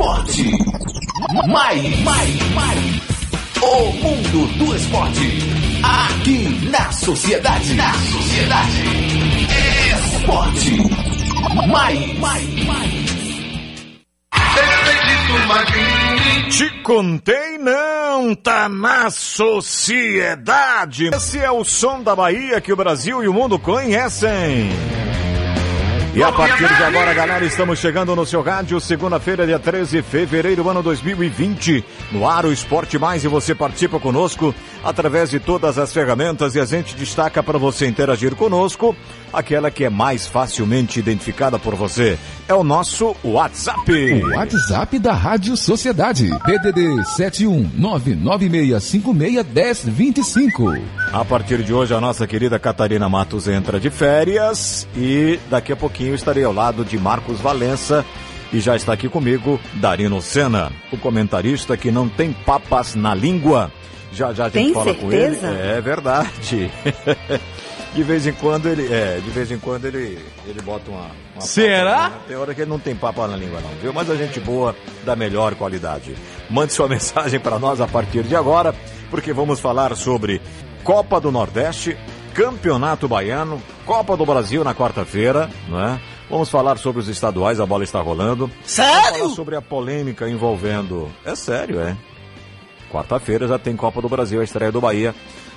esporte. Mais, mais, mais. O mundo do esporte. Aqui na sociedade. Na sociedade. Esporte. Mais, mais, mais. Te contei não, tá na sociedade. Esse é o som da Bahia que o Brasil e o mundo conhecem. E a partir de agora, galera, estamos chegando no seu rádio, segunda-feira, dia 13 de fevereiro, ano 2020. No ar, o Esporte Mais, e você participa conosco através de todas as ferramentas e a gente destaca para você interagir conosco aquela que é mais facilmente identificada por você. É o nosso WhatsApp. O WhatsApp da Rádio Sociedade. PDD 71996561025. A partir de hoje, a nossa querida Catarina Matos entra de férias e daqui a pouquinho estarei ao lado de Marcos Valença. E já está aqui comigo Darino Sena, o comentarista que não tem papas na língua. Já já a gente Tem fala com ele. certeza? É verdade. De vez em quando ele, é, de vez em quando ele, ele bota uma, uma Será? né? Tem hora que ele não tem papo na língua não, viu? Mas a gente boa, da melhor qualidade. Mande sua mensagem para nós a partir de agora, porque vamos falar sobre Copa do Nordeste, Campeonato Baiano, Copa do Brasil na quarta-feira, né? Vamos falar sobre os estaduais, a bola está rolando. Vamos falar sobre a polêmica envolvendo. É sério, é. Quarta-feira já tem Copa do Brasil, a estreia do Bahia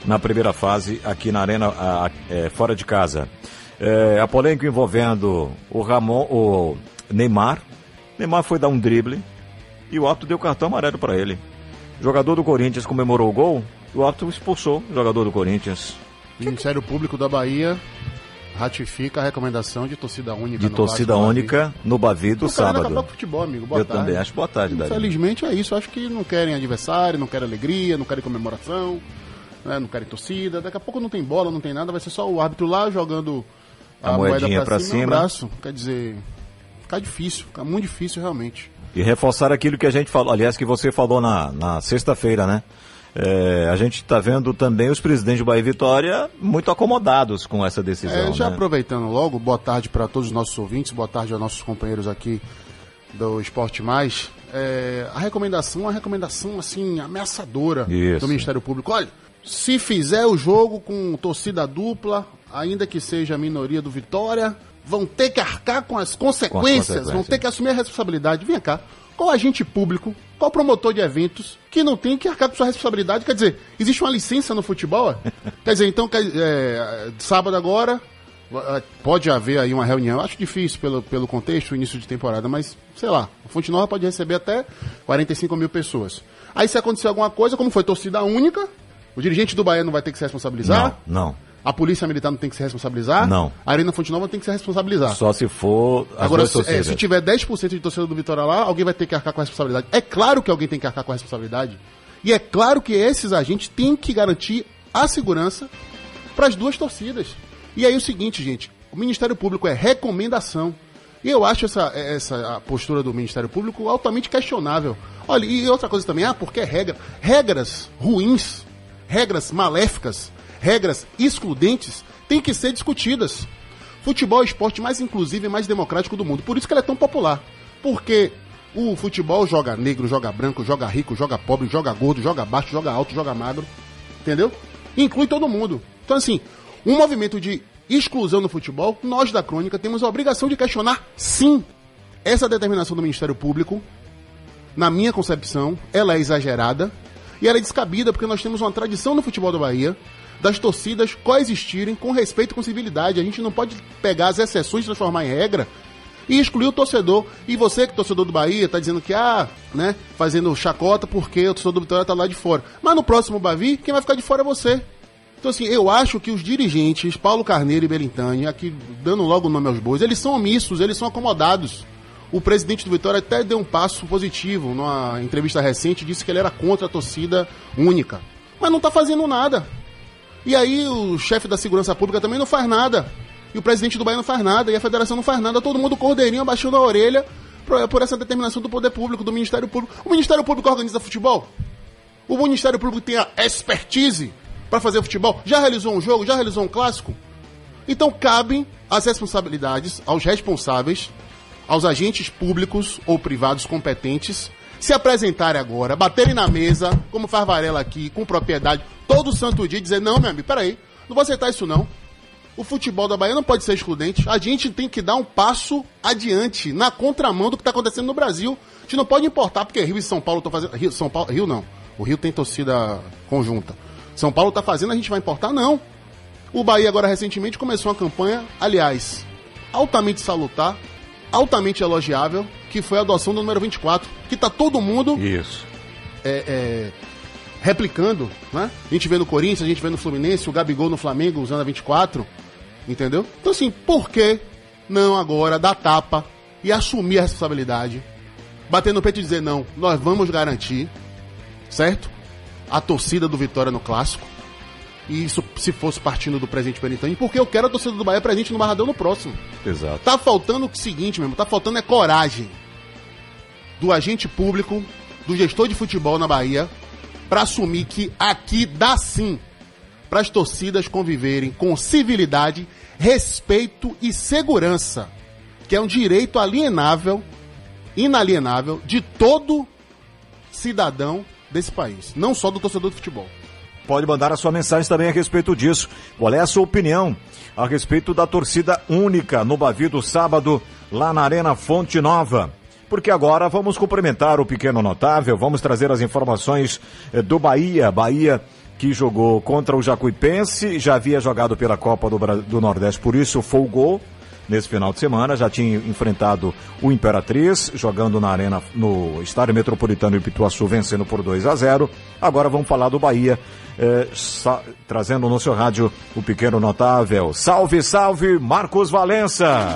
na primeira fase aqui na Arena, a- a- é, fora de casa. É, a polêmica envolvendo o Ramon, o Neymar. Neymar foi dar um drible e o árbitro deu cartão amarelo para ele. O jogador do Corinthians comemorou o gol e o árbitro expulsou o jogador do Corinthians. Ministério Público da Bahia ratifica a recomendação de torcida única. De no torcida Vasco do única no Bavi do. O sábado. com o futebol, amigo. Boa Eu tarde. também acho. Boa tarde, Dario. Infelizmente é isso. Acho que não querem adversário, não querem alegria, não querem comemoração, né, não querem torcida. Daqui a pouco não tem bola, não tem nada. Vai ser só o árbitro lá jogando A a, moedinha pra, pra cima, cima. braço. Quer dizer, fica difícil, fica muito difícil realmente. E reforçar aquilo que a gente falou, aliás, que você falou na, na sexta-feira, né? É, a gente está vendo também os presidentes do Bahia e Vitória muito acomodados com essa decisão. É, já né? aproveitando logo, boa tarde para todos os nossos ouvintes, boa tarde aos nossos companheiros aqui do Esporte Mais. É, a recomendação é uma recomendação assim ameaçadora Isso. do Ministério Público. Olha, se fizer o jogo com torcida dupla, ainda que seja a minoria do Vitória, vão ter que arcar com as consequências, consequências. vão ter que assumir a responsabilidade. Vem cá, qual agente público, qual promotor de eventos que não tem que arcar com sua responsabilidade? Quer dizer, existe uma licença no futebol? é? Quer dizer, então, é, sábado agora, eh, pode haver aí uma reunião. Acho difícil pelo, pelo contexto, início de temporada, mas sei lá, a Fonte Nova pode receber até 45 mil pessoas. Aí se acontecer alguma coisa, como foi torcida única, o dirigente do Bahia não vai ter que se responsabilizar, Não, não. a polícia militar não tem que se responsabilizar, Não. a Arena Fonte Nova tem que se responsabilizar. Só se for Agora, se, é, se tiver 10% de torcida do Vitória lá, alguém vai ter que arcar com a responsabilidade. É claro que alguém tem que arcar com a responsabilidade. E é claro que esses agentes têm que garantir a segurança para as duas torcidas. E aí o seguinte, gente, o Ministério Público é recomendação. E eu acho essa, essa a postura do Ministério Público altamente questionável. Olha, e outra coisa também, ah, porque é regra. Regras ruins, regras maléficas, regras excludentes têm que ser discutidas. Futebol é o esporte mais inclusivo e mais democrático do mundo. Por isso que ele é tão popular. Porque o futebol joga negro, joga branco, joga rico, joga pobre, joga gordo, joga baixo, joga alto, joga magro. Entendeu? Inclui todo mundo. Então, assim, um movimento de exclusão no futebol, nós da crônica temos a obrigação de questionar, sim, essa determinação do Ministério Público. Na minha concepção, ela é exagerada e ela é descabida porque nós temos uma tradição no futebol da Bahia das torcidas coexistirem com respeito e com civilidade. A gente não pode pegar as exceções e transformar em regra e excluir o torcedor. E você, que é torcedor do Bahia, tá dizendo que, ah, né, fazendo chacota porque o torcedor do Vitória tá lá de fora. Mas no próximo Bavi, quem vai ficar de fora é você. Então, assim, eu acho que os dirigentes, Paulo Carneiro e Belintani, aqui dando logo o nome aos bois, eles são omissos, eles são acomodados. O presidente do Vitória até deu um passo positivo numa entrevista recente, disse que ele era contra a torcida única. Mas não tá fazendo nada. E aí o chefe da segurança pública também não faz nada. E o presidente do Bahia não faz nada, e a federação não faz nada, todo mundo cordeirinho abaixando a orelha por essa determinação do poder público, do Ministério Público. O Ministério Público organiza futebol? O Ministério Público tem a expertise para fazer futebol? Já realizou um jogo? Já realizou um clássico? Então cabem as responsabilidades aos responsáveis aos agentes públicos ou privados competentes se apresentarem agora, baterem na mesa, como faz Varela aqui, com propriedade, todo santo dia, dizer, não, meu amigo, peraí, não vou aceitar isso não. O futebol da Bahia não pode ser excludente. A gente tem que dar um passo adiante, na contramão do que está acontecendo no Brasil. A gente não pode importar, porque Rio e São Paulo estão fazendo. Rio, São Paulo, Rio não. O Rio tem torcida conjunta. São Paulo está fazendo, a gente vai importar? Não. O Bahia agora recentemente começou uma campanha, aliás, altamente salutar, altamente elogiável, que foi a adoção do número 24, que tá todo mundo Isso. é, é, replicando, né? A gente vê no Corinthians, a gente vê no Fluminense, o Gabigol no Flamengo usando a 24, entendeu? Então assim, por que não agora dar tapa e assumir a responsabilidade, bater no peito e dizer não, nós vamos garantir, certo? A torcida do Vitória no clássico. E isso se fosse partindo do presente Benitani, porque eu quero a torcida do Bahia presente no Barradão no próximo. Exato. Tá faltando o seguinte, mesmo, tá faltando é coragem do agente público, do gestor de futebol na Bahia, para assumir que aqui dá sim para as torcidas conviverem com civilidade, respeito e segurança, que é um direito alienável, inalienável de todo cidadão desse país, não só do torcedor de futebol. Pode mandar a sua mensagem também a respeito disso. Qual é a sua opinião a respeito da torcida única no Bavi do sábado, lá na Arena Fonte Nova? Porque agora vamos cumprimentar o pequeno notável, vamos trazer as informações eh, do Bahia. Bahia que jogou contra o Jacuipense, já havia jogado pela Copa do, do Nordeste, por isso folgou nesse final de semana, já tinha enfrentado o Imperatriz, jogando na arena no Estádio Metropolitano de Pituaçu, vencendo por 2 a 0. Agora vamos falar do Bahia, eh, sa- trazendo no seu rádio o pequeno notável. Salve, salve, Marcos Valença!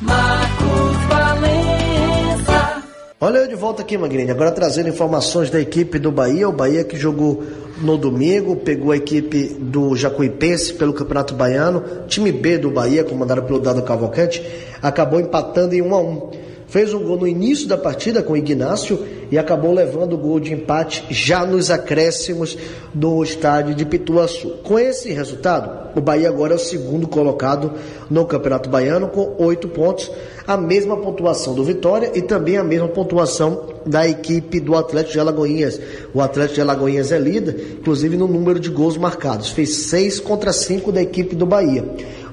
Marcos Valença. Olha eu de volta aqui, Magrini. Agora trazendo informações da equipe do Bahia. O Bahia que jogou no domingo, pegou a equipe do Jacuipense pelo Campeonato Baiano. Time B do Bahia, comandado pelo Dado Cavalcante, acabou empatando em 1 a 1 Fez um gol no início da partida com o Ignácio e acabou levando o gol de empate já nos acréscimos do estádio de Pituaçu. Com esse resultado, o Bahia agora é o segundo colocado no Campeonato Baiano com oito pontos, a mesma pontuação do Vitória e também a mesma pontuação da equipe do Atlético de Alagoinhas. O Atlético de Alagoinhas é líder, inclusive no número de gols marcados. Fez seis contra cinco da equipe do Bahia.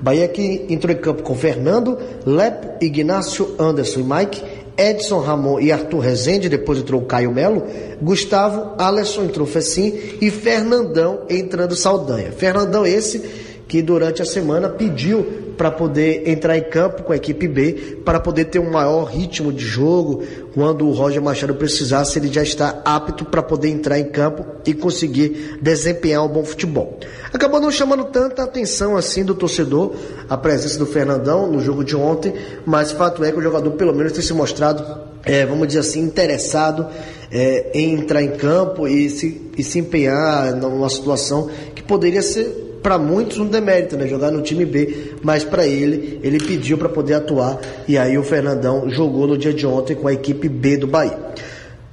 Bahia que entrou em campo com Fernando, Lepo, Ignácio, Anderson e Mike, Edson Ramon e Arthur Rezende, depois entrou o Caio Melo, Gustavo, Alisson entrou Fecim e Fernandão entrando Saldanha. Fernandão esse que durante a semana pediu para poder entrar em campo com a equipe B, para poder ter um maior ritmo de jogo. Quando o Roger Machado precisasse, ele já está apto para poder entrar em campo e conseguir desempenhar um bom futebol. Acabou não chamando tanta atenção assim do torcedor a presença do Fernandão no jogo de ontem, mas fato é que o jogador pelo menos tem se mostrado, é, vamos dizer assim, interessado é, em entrar em campo e se, e se empenhar numa situação que poderia ser para muitos um demérito, né? Jogar no time B, mas para ele, ele pediu para poder atuar e aí o Fernandão jogou no dia de ontem com a equipe B do Bahia.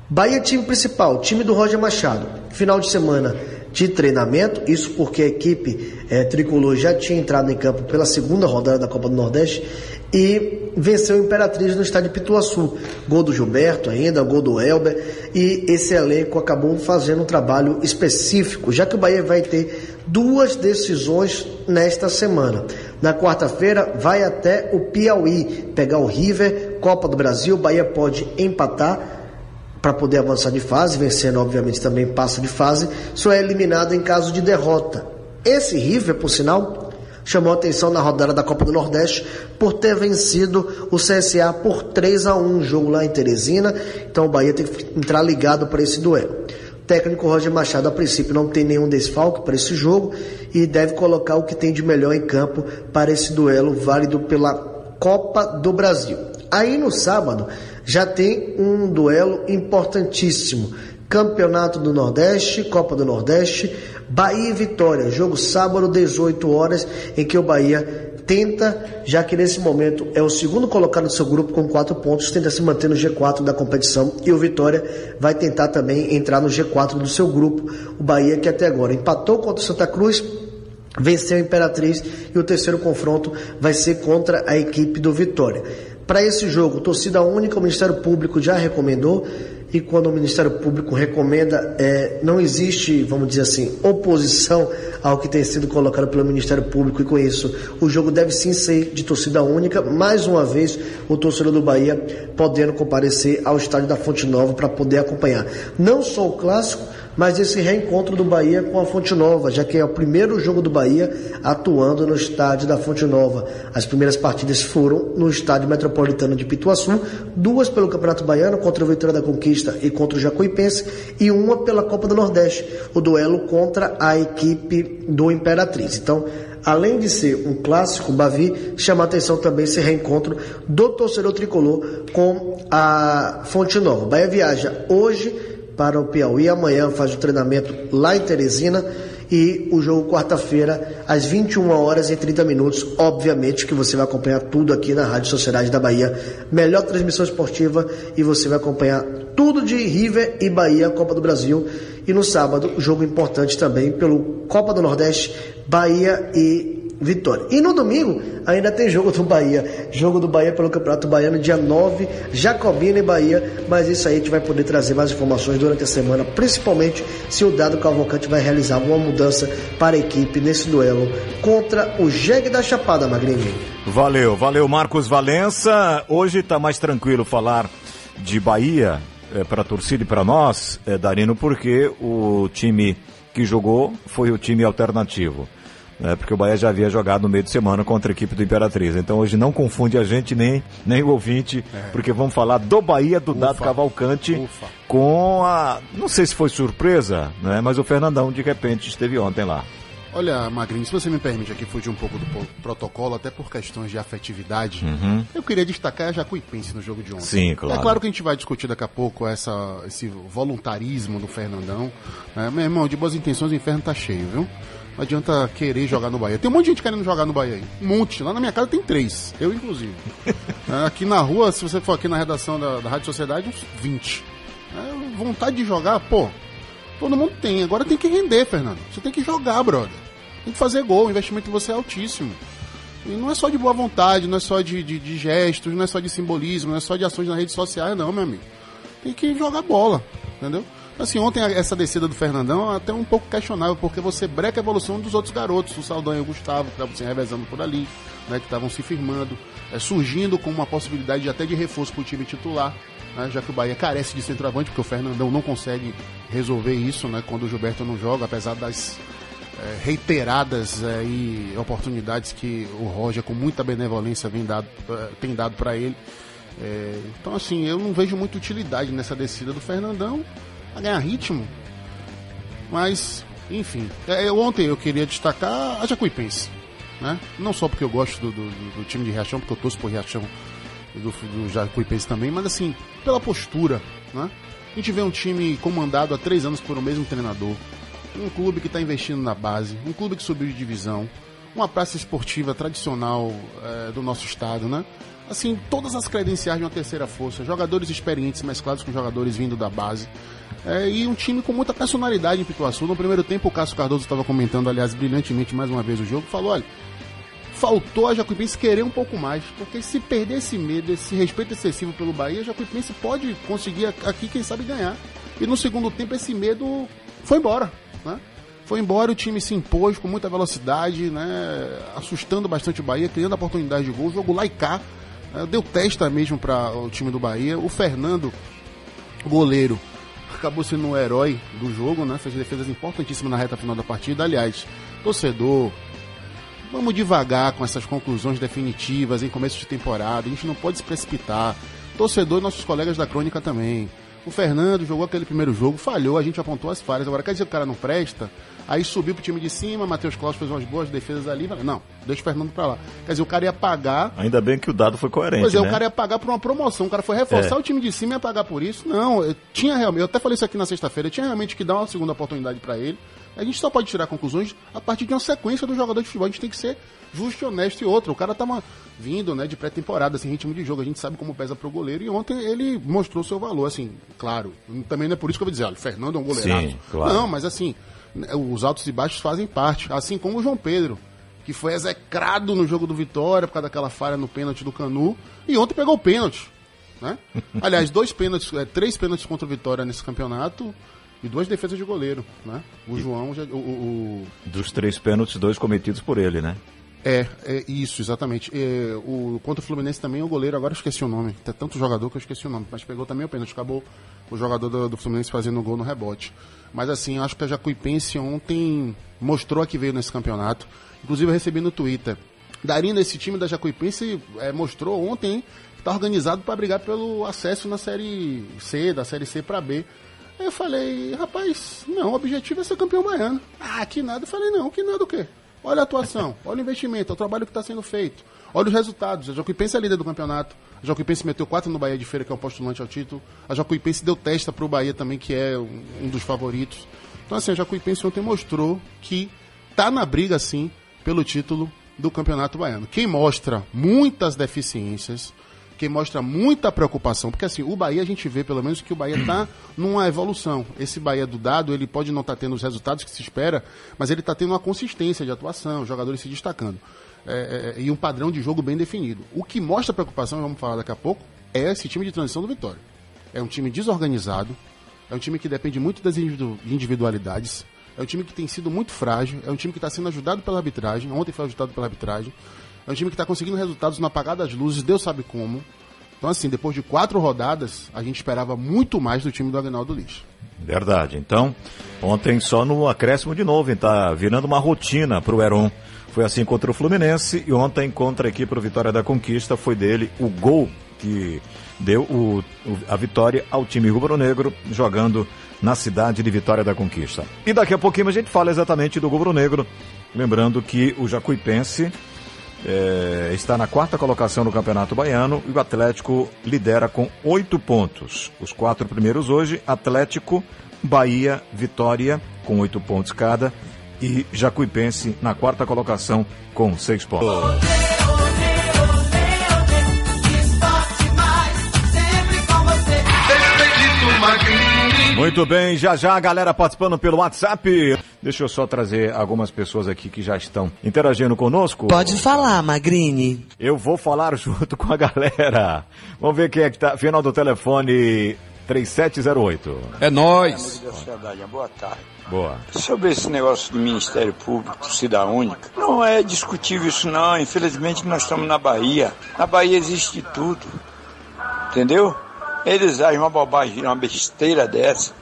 Bahia time principal, time do Roger Machado. Final de semana de treinamento, isso porque a equipe eh, tricolor já tinha entrado em campo pela segunda rodada da Copa do Nordeste e venceu o Imperatriz no estádio Pituaçu. Gol do Gilberto ainda, gol do Elber e esse elenco acabou fazendo um trabalho específico, já que o Bahia vai ter duas decisões nesta semana. Na quarta-feira vai até o Piauí pegar o River, Copa do Brasil, Bahia pode empatar para poder avançar de fase, vencendo obviamente também passa de fase, só é eliminado em caso de derrota. Esse River, por sinal, chamou atenção na rodada da Copa do Nordeste por ter vencido o CSA por 3 a 1 jogo lá em Teresina, então o Bahia tem que entrar ligado para esse duelo. O técnico Roger Machado, a princípio, não tem nenhum desfalque para esse jogo e deve colocar o que tem de melhor em campo para esse duelo válido pela Copa do Brasil. Aí no sábado já tem um duelo importantíssimo. Campeonato do Nordeste, Copa do Nordeste, Bahia e Vitória. Jogo sábado, 18 horas, em que o Bahia tenta, já que nesse momento é o segundo colocado do seu grupo com quatro pontos, tenta se manter no G4 da competição e o Vitória vai tentar também entrar no G4 do seu grupo. O Bahia que até agora empatou contra o Santa Cruz, venceu a Imperatriz e o terceiro confronto vai ser contra a equipe do Vitória. para esse jogo, torcida única, o Ministério Público já recomendou e quando o Ministério Público recomenda, é, não existe, vamos dizer assim, oposição ao que tem sido colocado pelo Ministério Público e com isso o jogo deve sim ser de torcida única. Mais uma vez, o torcedor do Bahia podendo comparecer ao estádio da Fonte Nova para poder acompanhar não só o clássico, mas esse reencontro do Bahia com a Fonte Nova, já que é o primeiro jogo do Bahia atuando no estádio da Fonte Nova. As primeiras partidas foram no estádio metropolitano de Pituaçu, duas pelo Campeonato Baiano contra o Vitória da Conquista e contra o Jacuipense, e uma pela Copa do Nordeste, o duelo contra a equipe do Imperatriz. Então, além de ser um clássico, Bavi chama a atenção também esse reencontro do torcedor tricolor com a Fonte Nova. Bahia viaja hoje para o Piauí. Amanhã faz o treinamento lá em Teresina e o jogo quarta-feira às 21 horas e 30 minutos. Obviamente que você vai acompanhar tudo aqui na Rádio Sociedade da Bahia. Melhor transmissão esportiva e você vai acompanhar tudo de River e Bahia, Copa do Brasil. E no sábado, jogo importante também pelo Copa do Nordeste, Bahia e Vitória. E no domingo ainda tem jogo do Bahia. Jogo do Bahia pelo Campeonato Baiano, dia 9, Jacobina e Bahia. Mas isso aí a gente vai poder trazer mais informações durante a semana, principalmente se o Dado Cavalcante vai realizar alguma mudança para a equipe nesse duelo contra o Jeg da Chapada, Magrinho. Valeu, valeu Marcos Valença. Hoje está mais tranquilo falar de Bahia é, para a torcida e para nós, é, Darino, porque o time que jogou foi o time alternativo né, porque o Bahia já havia jogado no meio de semana contra a equipe do Imperatriz. Então hoje não confunde a gente nem, nem o ouvinte, é. porque vamos falar do Bahia do Ufa. Dado Cavalcante Ufa. com a. Não sei se foi surpresa, né, mas o Fernandão de repente esteve ontem lá. Olha, Magrinho, se você me permite aqui fugir um pouco do protocolo, até por questões de afetividade, uhum. eu queria destacar a Jacuipense no jogo de ontem. Sim, claro. É claro que a gente vai discutir daqui a pouco essa, esse voluntarismo do Fernandão. É, meu irmão, de boas intenções o inferno tá cheio, viu? Não adianta querer jogar no Bahia. Tem um monte de gente querendo jogar no Bahia aí. Um monte. Lá na minha casa tem três. Eu, inclusive. é, aqui na rua, se você for aqui na redação da, da Rádio Sociedade, uns 20. É, vontade de jogar, pô. Todo mundo tem. Agora tem que render, Fernando. Você tem que jogar, brother. Tem que fazer gol. O investimento em você é altíssimo. E não é só de boa vontade, não é só de, de, de gestos, não é só de simbolismo, não é só de ações nas redes sociais, não, meu amigo. Tem que jogar bola, entendeu? Assim, ontem essa descida do Fernandão é até um pouco questionável, porque você breca a evolução dos outros garotos, o Saldanha e o Gustavo, que estavam se revezando por ali, né, que estavam se firmando, é, surgindo com uma possibilidade de, até de reforço para o time titular, né, já que o Bahia carece de centroavante, porque o Fernandão não consegue resolver isso né, quando o Gilberto não joga, apesar das é, reiteradas é, e oportunidades que o Roger, com muita benevolência, vem dado, é, tem dado para ele. É, então, assim, eu não vejo muita utilidade nessa descida do Fernandão a ganhar ritmo. Mas, enfim. É, eu, ontem eu queria destacar a Jacuipense. Né? Não só porque eu gosto do, do, do time de Riachão, porque eu torço por Riachão do, do Jacuipense também, mas assim, pela postura. Né? A gente vê um time comandado há três anos por o mesmo treinador. Um clube que está investindo na base, um clube que subiu de divisão, uma praça esportiva tradicional é, do nosso estado, né? Assim, todas as credenciais de uma terceira força, jogadores experientes mesclados com jogadores vindo da base. É, e um time com muita personalidade em Pituaçu. No primeiro tempo, o Cássio Cardoso estava comentando, aliás, brilhantemente mais uma vez o jogo. Falou: olha, faltou a Jacuipense querer um pouco mais, porque se perder esse medo, esse respeito excessivo pelo Bahia, a Jacuipense pode conseguir aqui, quem sabe, ganhar. E no segundo tempo, esse medo foi embora, né? Foi embora, o time se impôs com muita velocidade, né? Assustando bastante o Bahia, criando oportunidade de gol. O jogo lá e cá. Né? Deu testa mesmo para o time do Bahia. O Fernando, goleiro, acabou sendo um herói do jogo, né? Fez defesas importantíssimas na reta final da partida. Aliás, torcedor, vamos devagar com essas conclusões definitivas em começo de temporada. A gente não pode se precipitar. Torcedor e nossos colegas da crônica também. O Fernando jogou aquele primeiro jogo, falhou, a gente apontou as falhas. Agora, quer dizer que o cara não presta? Aí subiu pro time de cima, Matheus Claus fez umas boas defesas ali. Não, deixa o Fernando pra lá. Quer dizer, o cara ia pagar. Ainda bem que o dado foi coerente. Pois é, né? o cara ia pagar por uma promoção. O cara foi reforçar é. o time de cima e ia pagar por isso. Não, eu tinha realmente. Eu até falei isso aqui na sexta-feira. Tinha realmente que dar uma segunda oportunidade para ele. A gente só pode tirar conclusões a partir de uma sequência do jogador de futebol. A gente tem que ser justo, honesto e outro. O cara tava vindo, né, de pré-temporada, sem ritmo de jogo. A gente sabe como pesa pro goleiro. E ontem ele mostrou seu valor, assim, claro. Também não é por isso que eu vou dizer, olha, o Fernando é um goleiraço. Sim, claro. Não, mas assim, os altos e baixos fazem parte. Assim como o João Pedro, que foi execrado no jogo do Vitória por causa daquela falha no pênalti do Canu, e ontem pegou o pênalti. Né? Aliás, dois pênaltis, é, três pênaltis contra o Vitória nesse campeonato e duas defesas de goleiro. Né? O João, já, o, o, Dos três pênaltis, dois cometidos por ele, né? É, é isso, exatamente. É, o, contra o Fluminense também, o goleiro, agora eu esqueci o nome. Tem tanto jogador que eu esqueci o nome, mas pegou também o pênalti. Acabou o jogador do, do Fluminense fazendo o gol no rebote. Mas assim, acho que a Jacuipense ontem mostrou a que veio nesse campeonato. Inclusive eu recebi no Twitter. Darina, esse time da Jacuipense é, mostrou ontem que está organizado para brigar pelo acesso na Série C, da Série C para B. Aí eu falei, rapaz, não, o objetivo é ser campeão baiano. Ah, que nada. Eu falei, não, que nada o quê? Olha a atuação, olha o investimento, olha o trabalho que está sendo feito. Olha os resultados. A Jacuipense é líder do campeonato. A Jacuipense meteu quatro no Bahia de Feira, que é o postulante ao título. A Jacuipense deu testa para o Bahia também, que é um, um dos favoritos. Então, assim, a Jacuipense ontem mostrou que tá na briga, sim, pelo título do Campeonato Baiano. Quem mostra muitas deficiências, quem mostra muita preocupação, porque assim, o Bahia a gente vê pelo menos que o Bahia está numa evolução. Esse Bahia do dado, ele pode não estar tá tendo os resultados que se espera, mas ele está tendo uma consistência de atuação, os jogadores se destacando. É, é, e um padrão de jogo bem definido. O que mostra preocupação, vamos falar daqui a pouco, é esse time de transição do Vitória. É um time desorganizado, é um time que depende muito das individualidades, é um time que tem sido muito frágil, é um time que está sendo ajudado pela arbitragem, ontem foi ajudado pela arbitragem, é um time que está conseguindo resultados no apagar das luzes, Deus sabe como. Então, assim, depois de quatro rodadas, a gente esperava muito mais do time do Agnaldo Lix. Verdade. Então, ontem só no acréscimo de novo, está virando uma rotina para o Heron. Foi assim contra o Fluminense e ontem contra a equipe do Vitória da Conquista foi dele o gol que deu o, o, a vitória ao time rubro-negro jogando na cidade de Vitória da Conquista. E daqui a pouquinho a gente fala exatamente do rubro-negro, lembrando que o Jacuipense é, está na quarta colocação no Campeonato Baiano e o Atlético lidera com oito pontos. Os quatro primeiros hoje, Atlético, Bahia, Vitória, com oito pontos cada, e Jacuipense na quarta colocação com seis pontos. Muito bem, já já a galera participando pelo WhatsApp. Deixa eu só trazer algumas pessoas aqui que já estão interagindo conosco. Pode falar, Magrini. Eu vou falar junto com a galera. Vamos ver quem é que tá. Final do telefone 3708. É nós. Boa tarde. Boa. Sobre esse negócio do Ministério Público, torcida única, não é discutível isso não. Infelizmente nós estamos na Bahia. Na Bahia existe tudo. Entendeu? Eles agem uma bobagem, uma besteira dessa.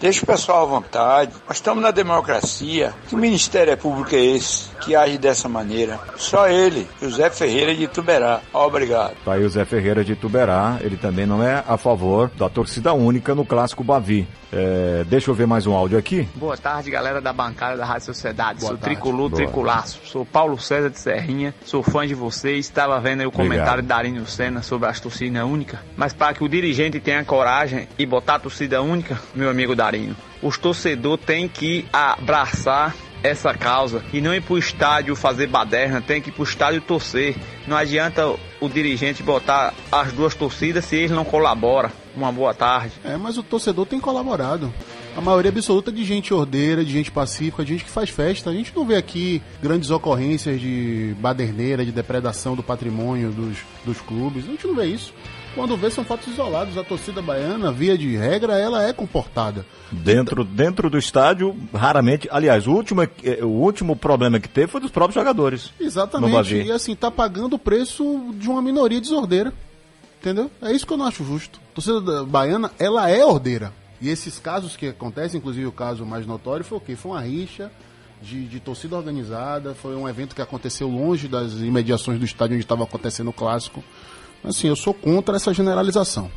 Deixa o pessoal à vontade. Nós estamos na democracia. Que Ministério Público é esse que age dessa maneira? Só ele, José Ferreira de Tuberá. Obrigado. Tá aí o Zé Ferreira de Tuberá. Ele também não é a favor da torcida única no clássico Bavi. É, deixa eu ver mais um áudio aqui. Boa tarde, galera da bancada da Rádio Sociedade. Boa sou tarde. tricolor, Boa. tricolaço. Sou Paulo César de Serrinha, sou fã de vocês. Estava vendo aí o Obrigado. comentário da Arinho Senna sobre a torcida única. Mas para que o dirigente tenha coragem e botar a torcida única, meu amigo Os torcedores têm que abraçar essa causa e não ir pro estádio fazer baderna, tem que ir pro estádio torcer. Não adianta o dirigente botar as duas torcidas se eles não colaboram. Uma boa tarde. É, mas o torcedor tem colaborado. A maioria absoluta de gente ordeira, de gente pacífica, de gente que faz festa. A gente não vê aqui grandes ocorrências de baderneira, de depredação do patrimônio dos, dos clubes. A gente não vê isso. Quando vê, são fatos isolados. A torcida baiana, via de regra, ela é comportada. Dentro, dentro do estádio, raramente. Aliás, o último, eh, o último problema que teve foi dos próprios jogadores. Exatamente. E assim, tá pagando o preço de uma minoria desordeira. Entendeu? É isso que eu não acho justo. A torcida da- baiana, ela é ordeira. E esses casos que acontecem, inclusive o caso mais notório, foi o quê? Foi uma rixa de, de torcida organizada, foi um evento que aconteceu longe das imediações do estádio onde estava acontecendo o clássico. Assim, eu sou contra essa generalização.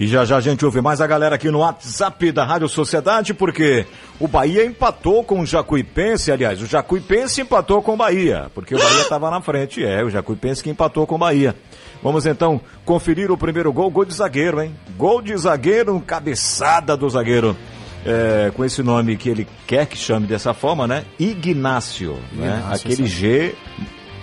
E já já a gente ouve mais a galera aqui no WhatsApp da Rádio Sociedade, porque o Bahia empatou com o Jacuipense, aliás, o Jacuipense empatou com o Bahia, porque o Bahia estava na frente, é, o Jacuipense que empatou com o Bahia. Vamos então conferir o primeiro gol, gol de zagueiro, hein? Gol de zagueiro, cabeçada do zagueiro. é, com esse nome que ele quer que chame dessa forma, né? Ignácio, né? Ignácio, Aquele sim. G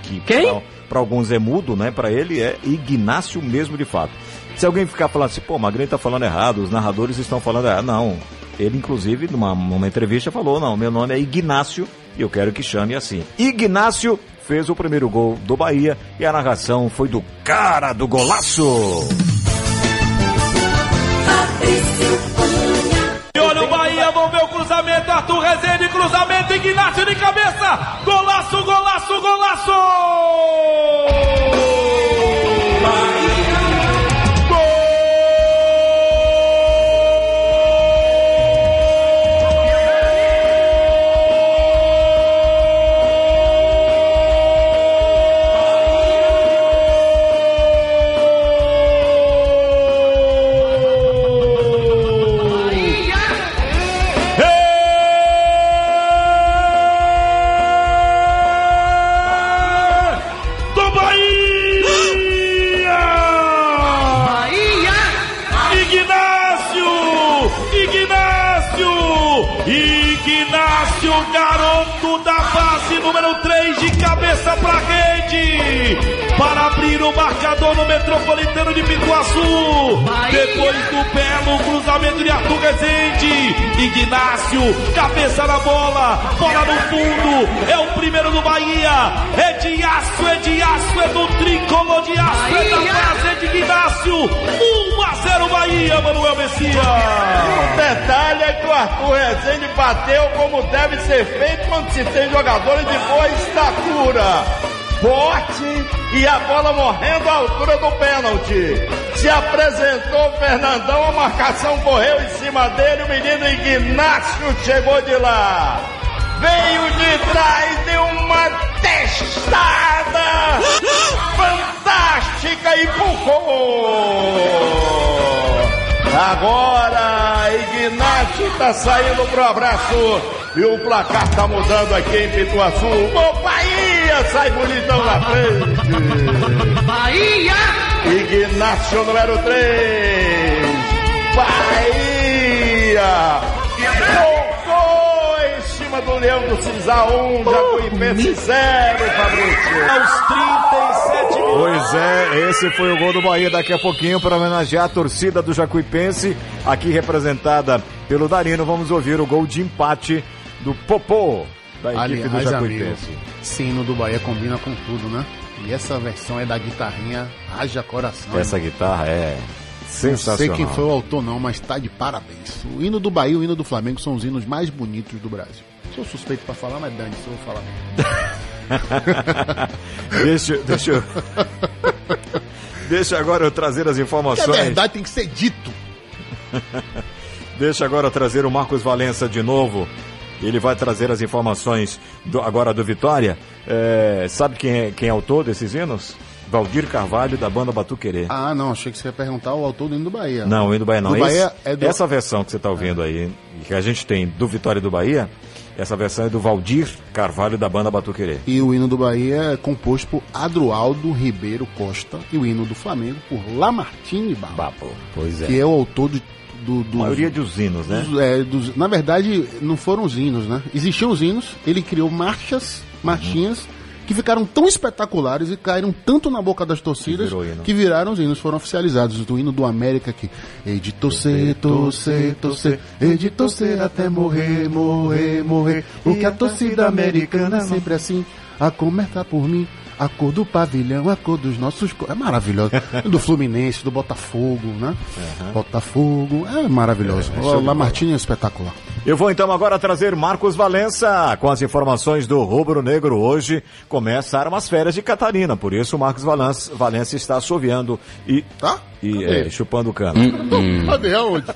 que Quem? Para alguns é mudo, né? Para ele é Ignácio mesmo de fato. Se alguém ficar falando assim, pô, o Magrinho tá falando errado, os narradores estão falando errado. Não. Ele, inclusive, numa, numa entrevista, falou: não, meu nome é Ignácio e eu quero que chame assim. Ignácio fez o primeiro gol do Bahia e a narração foi do cara do golaço. E olha o Bahia, ver o cruzamento, Arthur Rezende, cruzamento, Ignacio de cabeça, golaço, golaço, golaço! Garoto da base número 3 de cabeça pra rede! Para abrir o marcador no Metropolitano de Pituaçu! Depois do belo cruzamento de Arthur Rezende! Ignácio, cabeça na bola, bola no fundo, é o primeiro do Bahia! É de aço, é de aço, é do tricolor de aço, é da base é de Ignácio! 1 a 0 Bahia, Manuel Messias! O detalhe é que o Arthur Rezende bateu como deve ser feito quando se tem jogadores de boa estatura. Forte e a bola morrendo à altura do pênalti. Se apresentou Fernandão, a marcação correu em cima dele, o menino Ignácio chegou de lá. Veio de trás, deu uma testada fantástica e empurrou. Agora Ignacio está saindo pro abraço e o placar tá mudando aqui em Pituaçu. O Bahia sai bonitão na frente. Bahia! Ignacio número 3. Bahia! Tocou em cima do Leão do Cisal 1, Jacuipense 0, Fabrício. Aos 37 minutos. Pois é, esse foi o gol do Bahia daqui a pouquinho para homenagear a torcida do Jacuipense, aqui representada pelo Darino. Vamos ouvir o gol de empate do Popô, da equipe do Aliás, Jacuipense. amigo, sino do Bahia combina com tudo, né? E essa versão é da guitarrinha Haja Coração. Essa irmão. guitarra é Não sei sensacional. quem foi o autor não, mas tá de parabéns. O hino do Bahia e o hino do Flamengo são os hinos mais bonitos do Brasil. Sou suspeito pra falar, mas dane, se eu vou falar. deixa, deixa, eu- deixa agora eu trazer as Que é informações. verdade, tem que ser dito. Deixa agora eu trazer o Marcos Valença de novo. Ele vai trazer as informações do- agora do Vitória. É, sabe quem é, quem é autor desses hinos? Valdir Carvalho, da banda Batuquerê. Ah, não, achei que você ia perguntar o autor do hino do Bahia. Não, o hino do Bahia não. Do Esse- Bahia é do- Essa versão que você está ouvindo aí, que a gente tem do Vitória e do Bahia, essa versão é do Valdir Carvalho, da banda Batuquerê. E o hino do Bahia é composto por Adroaldo Ribeiro Costa e o hino do Flamengo por Lamartine Babo, Pois é. que é o autor de, do, do A maioria dos hinos, né? dos- é, dos- na verdade, não foram os hinos, né? Existiam os hinos, ele criou marchas, marchinhas, que ficaram tão espetaculares e caíram tanto na boca das torcidas hino. que viraram os hinos, foram oficializados. Do hino do América que hei de torcer, torcer, torcer, hei de torcer até morrer, morrer, morrer. Porque a torcida americana é sempre assim, a começar por mim. A cor do pavilhão, a cor dos nossos. É maravilhoso. do Fluminense, do Botafogo, né? Botafogo. É maravilhoso. É, o show de Lamartine é espetacular. Eu vou então agora trazer Marcos Valença com as informações do Rubro Negro. Hoje começaram as férias de Catarina, por isso o Marcos Valença, Valença está assoviando e, Tá? E é, chupando o cano. Cadê aonde?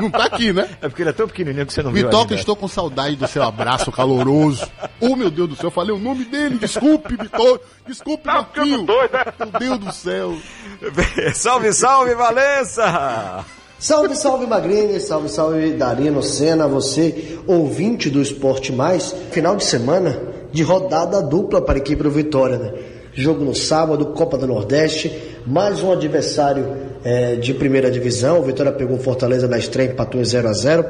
Não tá aqui, né? É porque ele é tão pequenininho que você não viu Vitória, ainda. estou com saudade do seu abraço caloroso. Oh, meu Deus do céu, eu falei o nome dele. Desculpe, Vitória. Desculpe, Marquinho. Meu Deus do céu. salve, salve, Valença! Salve, salve Magrini, salve, salve Darino Senna, você ouvinte do Esporte Mais. Final de semana de rodada dupla para a equipe do Vitória, né? Jogo no sábado, Copa do Nordeste, mais um adversário eh, de primeira divisão. O Vitória pegou Fortaleza na estreia, empatou em 0 a 0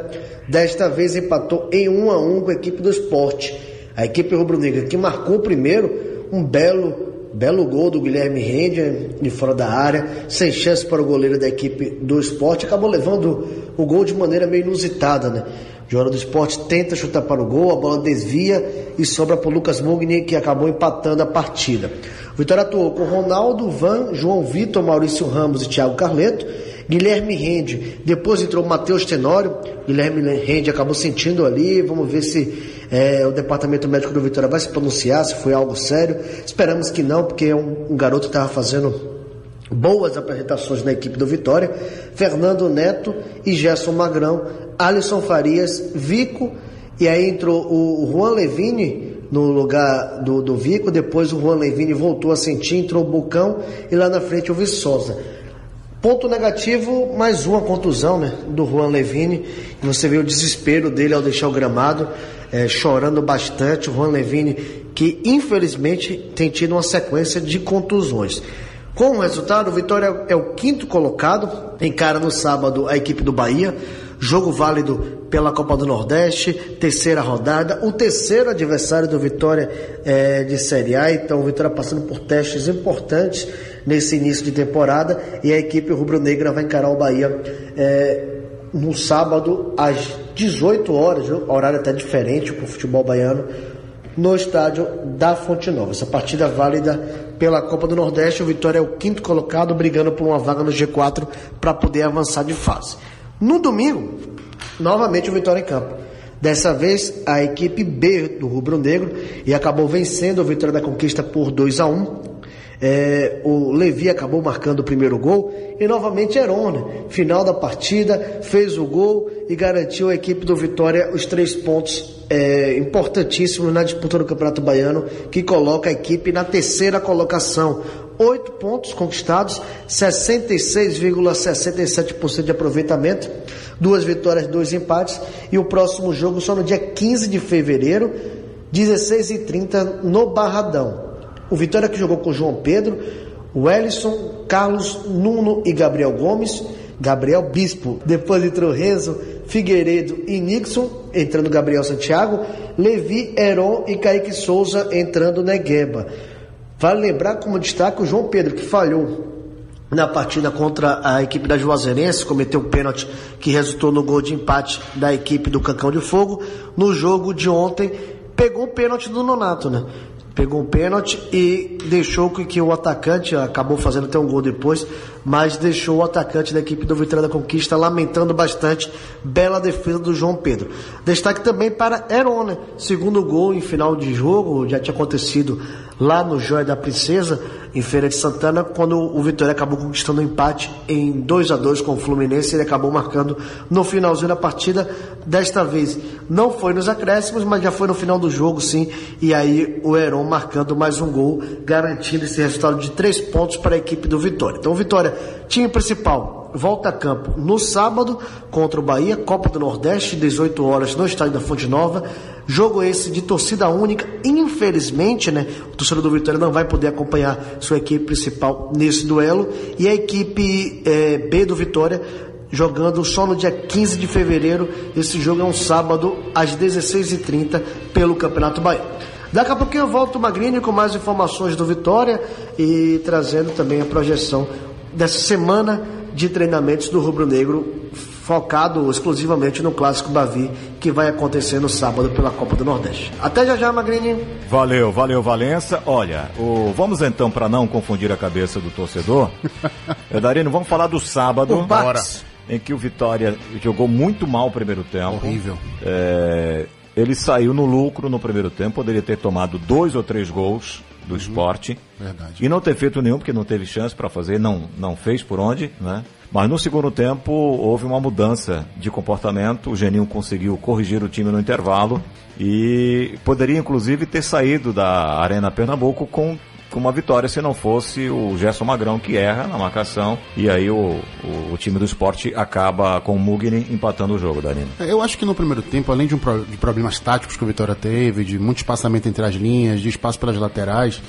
Desta vez empatou em 1 a 1 com a equipe do Esporte. A equipe rubro-negra que marcou primeiro um belo Belo gol do Guilherme Rende de fora da área, sem chance para o goleiro da equipe do esporte. Acabou levando o gol de maneira meio inusitada, né? O jogador do esporte tenta chutar para o gol, a bola desvia e sobra para o Lucas Mugni, que acabou empatando a partida. O Vitória atuou com Ronaldo, Van, João Vitor, Maurício Ramos e Thiago Carleto. Guilherme Rende, depois entrou Matheus Tenório, Guilherme Rende acabou sentindo ali, vamos ver se é, o departamento médico do Vitória vai se pronunciar, se foi algo sério. Esperamos que não, porque é um, um garoto estava fazendo boas apresentações na equipe do Vitória. Fernando Neto e Gerson Magrão, Alisson Farias, Vico, e aí entrou o Juan Levine no lugar do, do Vico, depois o Juan Levine voltou a sentir, entrou o Bucão e lá na frente o Viçosa. Ponto negativo, mais uma contusão né, do Juan Levine. Você vê o desespero dele ao deixar o gramado, é, chorando bastante. O Juan Levine, que infelizmente tem tido uma sequência de contusões. Com o resultado, o Vitória é o quinto colocado, encara no sábado a equipe do Bahia. Jogo válido pela Copa do Nordeste, terceira rodada, o terceiro adversário do Vitória é, de Série A. Então, o Vitória passando por testes importantes nesse início de temporada e a equipe rubro-negra vai encarar o Bahia é, no sábado às 18 horas, horário até diferente para o futebol baiano, no estádio da Fonte Nova. Essa partida válida pela Copa do Nordeste, o Vitória é o quinto colocado, brigando por uma vaga no G4 para poder avançar de fase. No domingo, novamente o Vitória em campo. Dessa vez, a equipe B do Rubro Negro e acabou vencendo o Vitória da Conquista por 2 a 1 é, o Levi acabou marcando o primeiro gol e novamente Heron, né? final da partida, fez o gol e garantiu à equipe do Vitória os três pontos é, importantíssimos na disputa do Campeonato Baiano, que coloca a equipe na terceira colocação. Oito pontos conquistados, 66,67% de aproveitamento, duas vitórias, dois empates, e o próximo jogo só no dia 15 de fevereiro, 16h30 no Barradão. O Vitória que jogou com João Pedro, o Ellison, Carlos, Nuno e Gabriel Gomes. Gabriel Bispo. Depois entrou Renzo, Figueiredo e Nixon, entrando Gabriel Santiago, Levi, Heron e Kaique Souza entrando Negueba. Vale lembrar como destaque o João Pedro, que falhou na partida contra a equipe da Juazeirense, cometeu um pênalti que resultou no gol de empate da equipe do Cancão de Fogo. No jogo de ontem, pegou o pênalti do Nonato, né? pegou um pênalti e deixou que, que o atacante acabou fazendo até um gol depois, mas deixou o atacante da equipe do Vitória da Conquista lamentando bastante. Bela defesa do João Pedro. Destaque também para Herona, segundo gol em final de jogo, já tinha acontecido lá no Joia da Princesa, em Feira de Santana, quando o Vitória acabou conquistando o um empate em 2 a 2 com o Fluminense, ele acabou marcando no finalzinho da partida. Desta vez não foi nos acréscimos, mas já foi no final do jogo, sim. E aí o Heron marcando mais um gol, garantindo esse resultado de três pontos para a equipe do Vitória. Então, Vitória, time principal, volta a campo no sábado contra o Bahia, Copa do Nordeste, 18 horas no estádio da Fonte Nova. Jogo esse de torcida única. Infelizmente, né, o torcedor do Vitória não vai poder acompanhar sua equipe principal nesse duelo. E a equipe é, B do Vitória jogando só no dia 15 de fevereiro. Esse jogo é um sábado às 16h30 pelo Campeonato Baiano. Daqui a pouquinho eu volto, Magrini, com mais informações do Vitória e trazendo também a projeção dessa semana de treinamentos do Rubro Negro, focado exclusivamente no Clássico Bavi, que vai acontecer no sábado pela Copa do Nordeste. Até já já, Magrini. Valeu, valeu, Valença. Olha, o... vamos então, para não confundir a cabeça do torcedor, Darino, vamos falar do sábado. Em que o Vitória jogou muito mal o primeiro tempo. Horrível. É... Ele saiu no lucro no primeiro tempo, poderia ter tomado dois ou três gols do uhum. esporte. Verdade. E não ter feito nenhum, porque não teve chance para fazer, não, não fez por onde, né? Mas no segundo tempo houve uma mudança de comportamento, o Geninho conseguiu corrigir o time no intervalo e poderia inclusive ter saído da Arena Pernambuco com com uma vitória se não fosse o Gerson Magrão que erra na marcação e aí o, o, o time do esporte acaba com o Mugni empatando o jogo, Danilo. É, eu acho que no primeiro tempo, além de, um pro, de problemas táticos que o Vitória teve, de muito espaçamento entre as linhas, de espaço pelas laterais,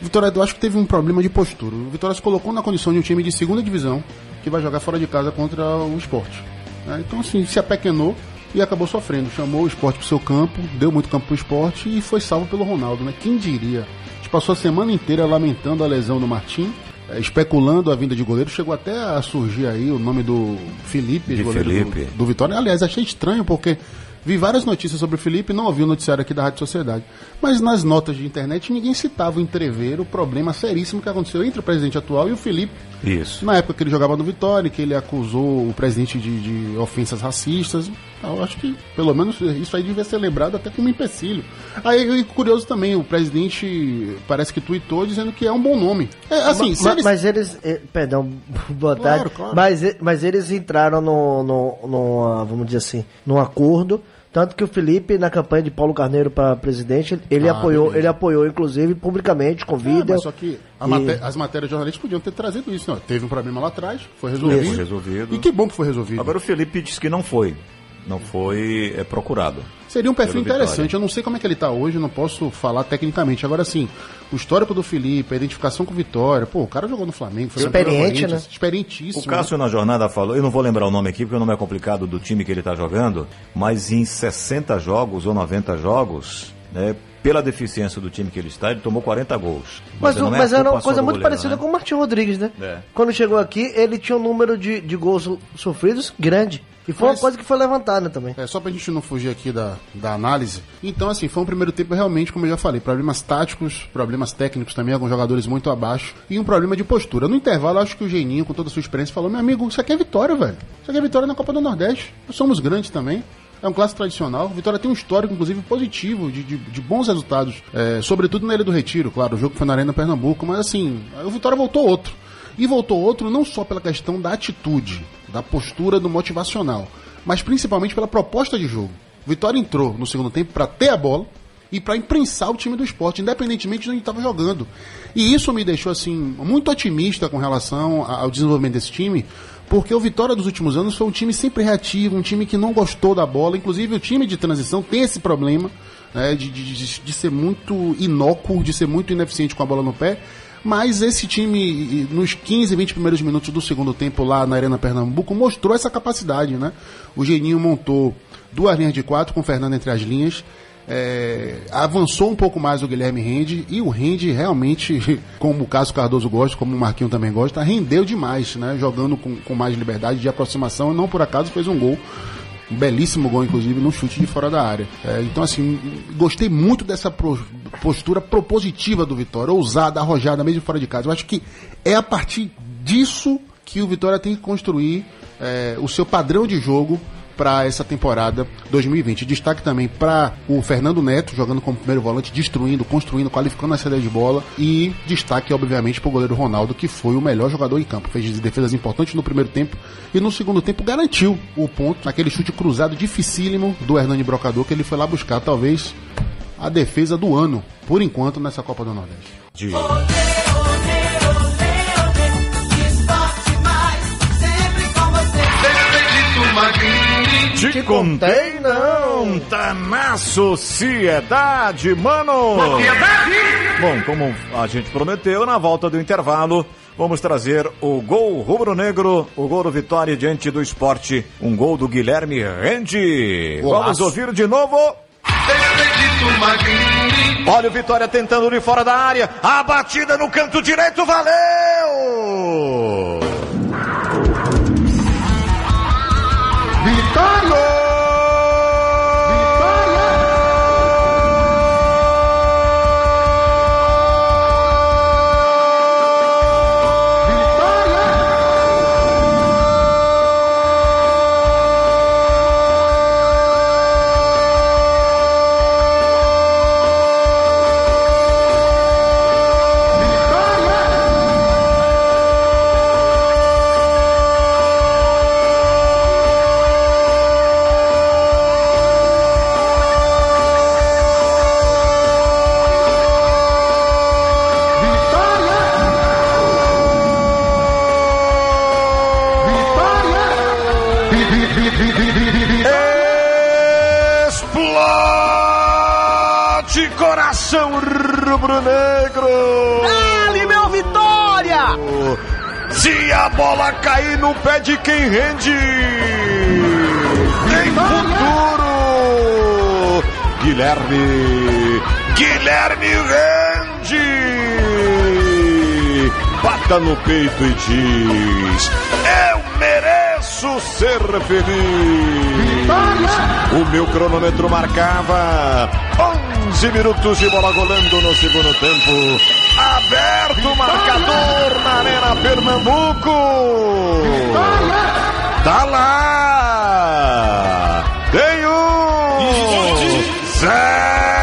o Vitória eu acho que teve um problema de postura. O Vitória se colocou na condição de um time de segunda divisão que vai jogar fora de casa contra o esporte. É, então assim, se apequenou e acabou sofrendo. Chamou o esporte para o seu campo, deu muito campo para o esporte e foi salvo pelo Ronaldo, né? Quem diria? Passou a semana inteira lamentando a lesão do Martim, eh, especulando a vinda de goleiro. Chegou até a surgir aí o nome do Felipe, De goleiro Felipe. Do, do Vitória. Aliás, achei estranho porque vi várias notícias sobre o Felipe, não ouvi o noticiário aqui da Rádio Sociedade. Mas nas notas de internet ninguém citava o entrever, o problema seríssimo que aconteceu entre o presidente atual e o Felipe. Isso. Na época que ele jogava no Vitória, que ele acusou o presidente de, de ofensas racistas. Então, Eu acho que, pelo menos, isso aí devia ser lembrado até como empecilho. Aí, e curioso também, o presidente parece que tweetou dizendo que é um bom nome. É, assim, Ma- se ma- eles- Mas eles. eh, Perdão, boa Claro, tarde. claro. Mas, e- mas eles entraram no, no, numa, vamos dizer assim, num acordo. Tanto que o Felipe, na campanha de Paulo Carneiro para presidente, ele Ah, apoiou, beleza. ele apoiou, inclusive, publicamente, com É, vídeo. mas só que a e- maté- as matérias jornalistas podiam ter trazido isso. Não, teve um problema lá atrás, foi resolvido. Foi resolvido. E que bom que foi resolvido. Agora o Felipe disse que não foi. Não foi é, procurado. Seria um perfil interessante. Eu não sei como é que ele tá hoje, não posso falar tecnicamente. Agora sim, o histórico do Felipe, a identificação com o Vitória. Pô, o cara jogou no Flamengo, foi Experiente, né? Experientíssimo. O Cássio na jornada falou, eu não vou lembrar o nome aqui porque o nome é complicado do time que ele está jogando, mas em 60 jogos ou 90 jogos, né, pela deficiência do time que ele está, ele tomou 40 gols. Mas, o- não é mas era uma coisa muito goleiro, parecida né? com o Martin Rodrigues, né? É. Quando chegou aqui, ele tinha um número de, de gols sofridos grande. E foi Mas- uma coisa que foi levantada também. É, só pra gente não fugir aqui da, da análise. Então, assim, foi um primeiro tempo realmente, como eu já falei, problemas táticos, problemas técnicos também, alguns jogadores muito abaixo, e um problema de postura. No intervalo, acho que o Geninho, com toda a sua experiência, falou: meu amigo, isso aqui é vitória, velho. Isso aqui é vitória na Copa do Nordeste. Nós somos grandes também. É um clássico tradicional. Vitória tem um histórico, inclusive, positivo, de, de, de bons resultados. É, sobretudo na Ilha do Retiro, claro. O jogo foi na Arena Pernambuco, mas assim, o Vitória voltou outro. E voltou outro não só pela questão da atitude, da postura, do motivacional, mas principalmente pela proposta de jogo. Vitória entrou no segundo tempo para ter a bola e para imprensar o time do esporte, independentemente de onde estava jogando. E isso me deixou assim muito otimista com relação ao desenvolvimento desse time, porque o Vitória dos últimos anos foi um time sempre reativo, um time que não gostou da bola. Inclusive o time de transição tem esse problema né, de, de- de ser muito inócuo, de ser muito ineficiente com a bola no pé. Mas esse time, nos 15, 20 primeiros minutos do segundo tempo lá na Arena Pernambuco, mostrou essa capacidade, né? O Geninho montou duas linhas de quatro com o Fernando entre as linhas. é, avançou um pouco mais o Guilherme Rende e o Rende realmente, como o Cássio Cardoso gosta, como o Marquinho também gosta, rendeu demais, né? Jogando com, com mais liberdade de aproximação e não por acaso fez um gol. Um belíssimo gol, inclusive, no chute de fora da área. É, então, assim, gostei muito dessa pro- postura propositiva do Vitória, ousada, arrojada, mesmo fora de casa. Eu acho que é a partir disso que o Vitória tem que construir é, o seu padrão de jogo para essa temporada 2020. Destaque também para o Fernando Neto, jogando como primeiro volante, destruindo, construindo, qualificando a saída de bola. E destaque, obviamente, para o goleiro Ronaldo, que foi o melhor jogador em campo. Fez defesas importantes no primeiro tempo e no segundo tempo garantiu o ponto naquele chute cruzado dificílimo do Hernani Brocador, que ele foi lá buscar, talvez, a defesa do ano, por enquanto, nessa Copa do Nordeste. De- Te contei não, tá na sociedade, mano. Bom, como a gente prometeu, na volta do intervalo, vamos trazer o gol rubro-negro, o gol do Vitória diante do esporte, um gol do Guilherme Rende. Vamos ouvir de novo. Olha o Vitória tentando de fora da área, a batida no canto direito, valeu! Carlos. Bota no peito e diz: Eu mereço ser feliz. O meu cronômetro marcava 11 minutos de bola rolando no segundo tempo. Aberto o marcador na Arena Pernambuco. Tá lá. Tem um. Zero.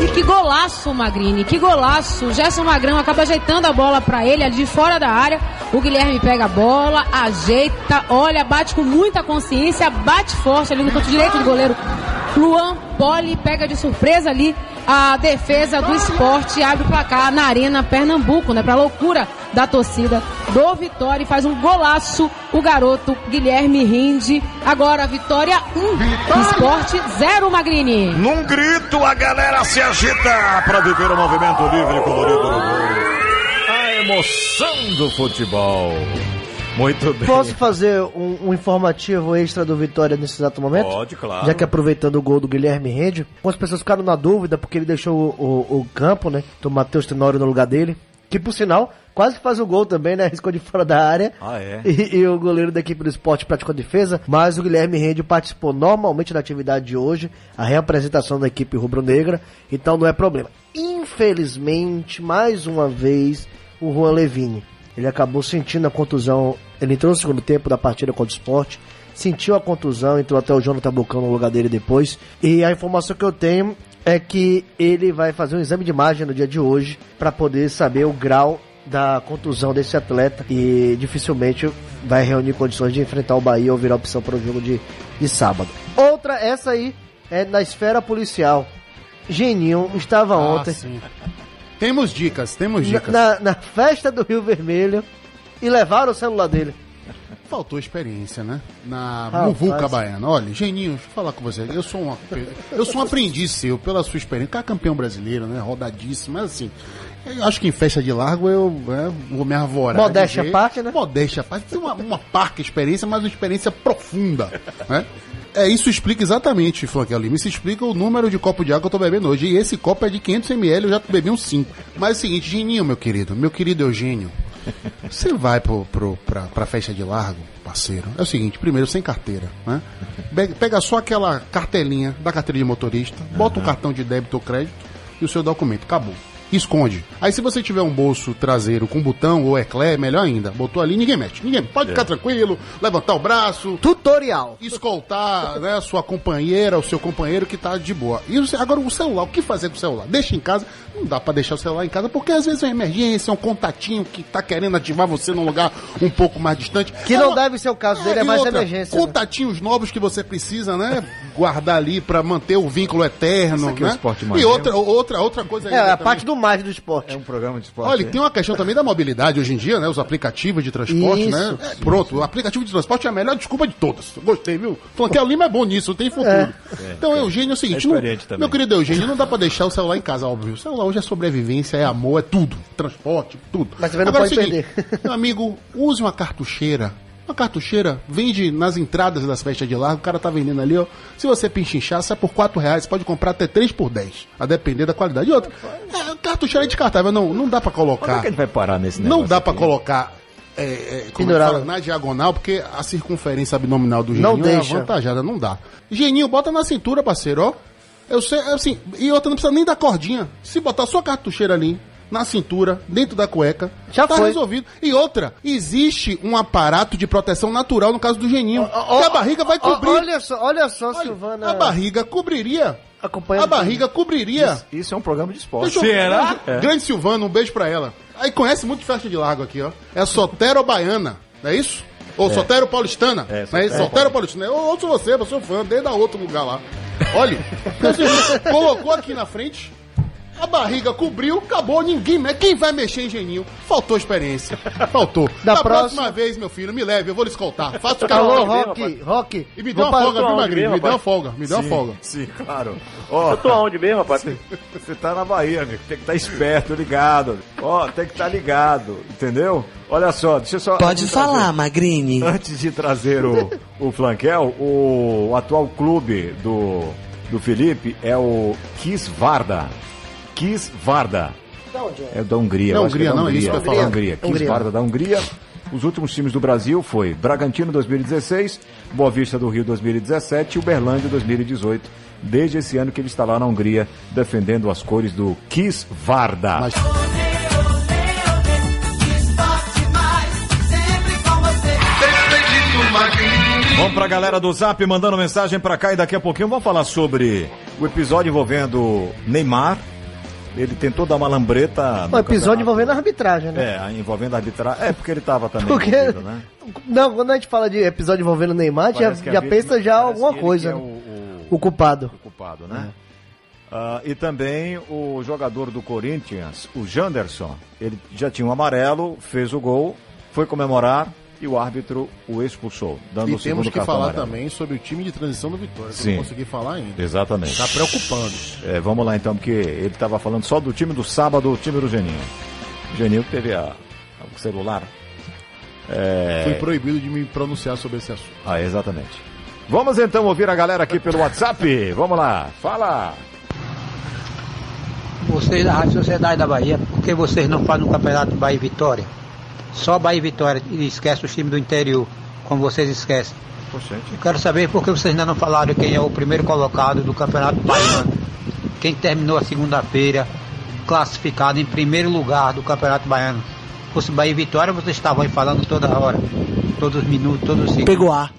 E que golaço, Magrini, que golaço. Gerson Magrão acaba ajeitando a bola pra ele, ali de fora da área. O Guilherme pega a bola, ajeita, olha, bate com muita consciência, bate forte ali no canto direito do goleiro. Luan Poli pega de surpresa ali a defesa do esporte, abre o placar na Arena Pernambuco, né? Pra loucura da torcida do Vitória e faz um golaço o garoto Guilherme Rinde. Agora Vitória 1, Esporte 0, Magrini. Num grito, a galera se agita para viver o movimento livre e colorido do gol. A emoção do futebol. Muito bem. Posso fazer um, um informativo extra do Vitória nesse exato momento? Pode, claro. Já que aproveitando o gol do Guilherme Rende, algumas pessoas ficaram na dúvida porque ele deixou o, o, o campo, né? Do Matheus Tenório no lugar dele. Que por sinal, quase faz o gol também, né? Riscou de fora da área. Ah, é? E, e o goleiro da equipe do esporte praticou a defesa, mas o Guilherme Rende participou normalmente da atividade de hoje, a reapresentação da equipe rubro-negra, então não é problema. Infelizmente, mais uma vez, o Juan Levine. Ele acabou sentindo a contusão. Ele entrou no segundo tempo da partida contra o esporte, sentiu a contusão, entrou até o Jonathan Bocão no lugar dele depois. E a informação que eu tenho é que ele vai fazer um exame de imagem no dia de hoje para poder saber o grau da contusão desse atleta e dificilmente vai reunir condições de enfrentar o Bahia ou virar opção para o jogo de, de sábado. Outra, essa aí, é na esfera policial. Geninho estava Ah, ontem sim. Temos dicas, temos dicas. na, na festa do Rio Vermelho e levaram o celular dele. Faltou experiência, né? Na Rapaz. Muvuca Baiana. Olha, Geninho, deixa eu falar com você. Eu sou um, eu sou um aprendiz seu, pela sua experiência. Cara, campeão brasileiro, né? Rodadíssimo. Mas assim, eu acho que em festa de largo eu é, vou me arvorar. Modéstia à dizer- parte, né? Modéstia à parte. Tem uma, uma parca experiência, mas uma experiência profunda, né? É, isso explica exatamente, Flanquel Lima. Isso explica o número de copo de água que eu tô bebendo hoje. E esse copo é de 500ml, eu já bebi uns 5. Mas é o seguinte, Geninho, meu querido, meu querido Eugênio, você vai pro, pro, pra, pra festa de largo, parceiro. É o seguinte, primeiro, sem carteira, né? Pega, pega só aquela cartelinha da carteira de motorista, bota o cartão de débito ou crédito e o seu documento. Acabou. Esconde. Aí se você tiver um bolso traseiro com botão ou eclé, melhor ainda. Botou ali, ninguém mexe. Ninguém. Pode ficar tranquilo, levantar o braço. Tutorial. Escoltar, né, a sua companheira, o seu companheiro que tá de boa. E agora o celular, o que fazer com o celular? Deixa em casa. Não dá pra deixar o celular em casa, porque às vezes é uma emergência, é um contatinho que tá querendo ativar você num lugar um pouco mais distante. Que É não uma- deve ser o caso dele, é e mais outra, emergência. né? Contatinhos novos que você precisa, né? Guardar ali pra manter o vínculo eterno. Isso aqui é o né? Esporte e Mais outra, outra, outra coisa É, a também. parte do mais do esporte. É um programa de esporte. Olha, tem uma questão também da mobilidade hoje em dia, né? Os aplicativos de transporte, Isso. né? É, pronto, o aplicativo de transporte é a melhor desculpa de todas. Gostei, viu? Flanquel Lima é bom nisso, tem futuro. então, Eugênio, é o seguinte, É não- meu querido Eugênio, não dá pra deixar o celular em casa, óbvio. O celular hoje é sobrevivência, é amor, é tudo. Transporte, tudo. Mas também não Agora, pode é o seguinte, Meu amigo, use uma cartucheira. Uma cartucheira vende nas entradas das festas de largo, o cara tá vendendo ali, ó. Se você pinchinchar, sai por 4 reais, pode comprar até 3 por 10. A depender da qualidade. E outra, é, cartucheira é descartável, não, não dá pra Quando é colocar. que gente vai parar nesse negócio? Não dá pra aqui? colocar é, é, como é fala? na diagonal, porque a circunferência abdominal do Não geninho é deixa. avantajada, não dá. Geninho, bota na cintura, parceiro, ó. Eu sei, assim, e outra não precisa nem da cordinha. Se botar sua cartucheira ali, na cintura, dentro da cueca, Já tá foi. resolvido. E outra, existe um aparato de proteção natural no caso do geninho. que a barriga vai cobrir. Olha só, olha só, Olha, Silvana. a barriga cobriria. acompanhando A barriga cobriria. Isso, isso é um programa de esporte. Deixa eu- Grande Silvana, um beijo pra ela. Aí conhece muito festa de largo aqui, ó. É a Sotero Baiana, não é isso? Ou Sotero Paulistana. É, não é isso? Sotero Sotero Paulistana. Eu ouço você, eu sou fã, desde a outro lugar lá. Olha, colocou aqui na frente, a barriga cobriu, acabou, ninguém mexe. Quem vai mexer em geninho? Faltou experiência. Faltou. Da Da próxima- próxima vez, meu filho, me leve, eu vou lhe escoltar. Faça o que Alô, Rock, Rock. E me dê uma folga, viu, Magrinho? Me dê uma folga, me dê uma folga. Sim, claro. Ó, Eu tô aonde mesmo, rapaz? Você tá na Bahia, amigo. Tem que estar esperto, ligado. Ó, tem que estar ligado, entendeu? Olha só, deixa eu só. Pode falar, trazer- Magrini. Antes de trazer o, o Flanquel, o, atual clube do do Felipe é o Kisvarda. Kisvarda. Da onde é? É da Hungria. Não, que Hungria é da não, é isso que eu. Da Hungria. Hungria. Kisvarda da Hungria. Os últimos times do Brasil foi Bragantino 2016, Boa Vista do Rio 2017 e Uberlândia 2018. Desde esse ano que ele está lá na Hungria defendendo as cores do Kisvarda. Mas Vamos pra galera do Zap mandando mensagem pra cá e daqui a pouquinho vamos falar sobre o episódio envolvendo Neymar. Ele tentou dar uma lambreta. Um episódio envolvendo a arbitragem, né? É, envolvendo a arbitragem. É, porque ele tava também Porque- envolvido, né? Não, quando a gente fala de episódio envolvendo o Neymar, já, já pensa já alguma coisa. é né? o- o culpado. culpado, né? Ah, e também o jogador do Corinthians, o Janderson, ele já tinha um amarelo, fez o gol, foi comemorar e o árbitro o expulsou, dando e o segundo temos que cartão falar amarelo. também sobre o time de transição do Vitória, que Sim. não consegui falar ainda. Exatamente. Tá preocupando. É, vamos lá então, porque ele estava falando só do time do sábado, o time do Geninho. O Geninho que teve a, o celular. É... Fui proibido de me pronunciar sobre esse assunto. Ah, exatamente. Vamos então ouvir a galera aqui pelo WhatsApp. Vamos lá, fala. Vocês da Rádio Sociedade da Bahia, por que vocês não fazem um campeonato Bahia e Vitória? Só Bahia e Vitória e esquece os times do interior, como vocês esquecem. Eu quero saber por que vocês ainda não falaram quem é o primeiro colocado do Campeonato Baiano. Quem terminou a segunda-feira classificado em primeiro lugar do Campeonato Baiano. Se fosse Bahia e Vitória, vocês estavam aí falando toda hora, todos os minutos, todos os segundos. Pegou A.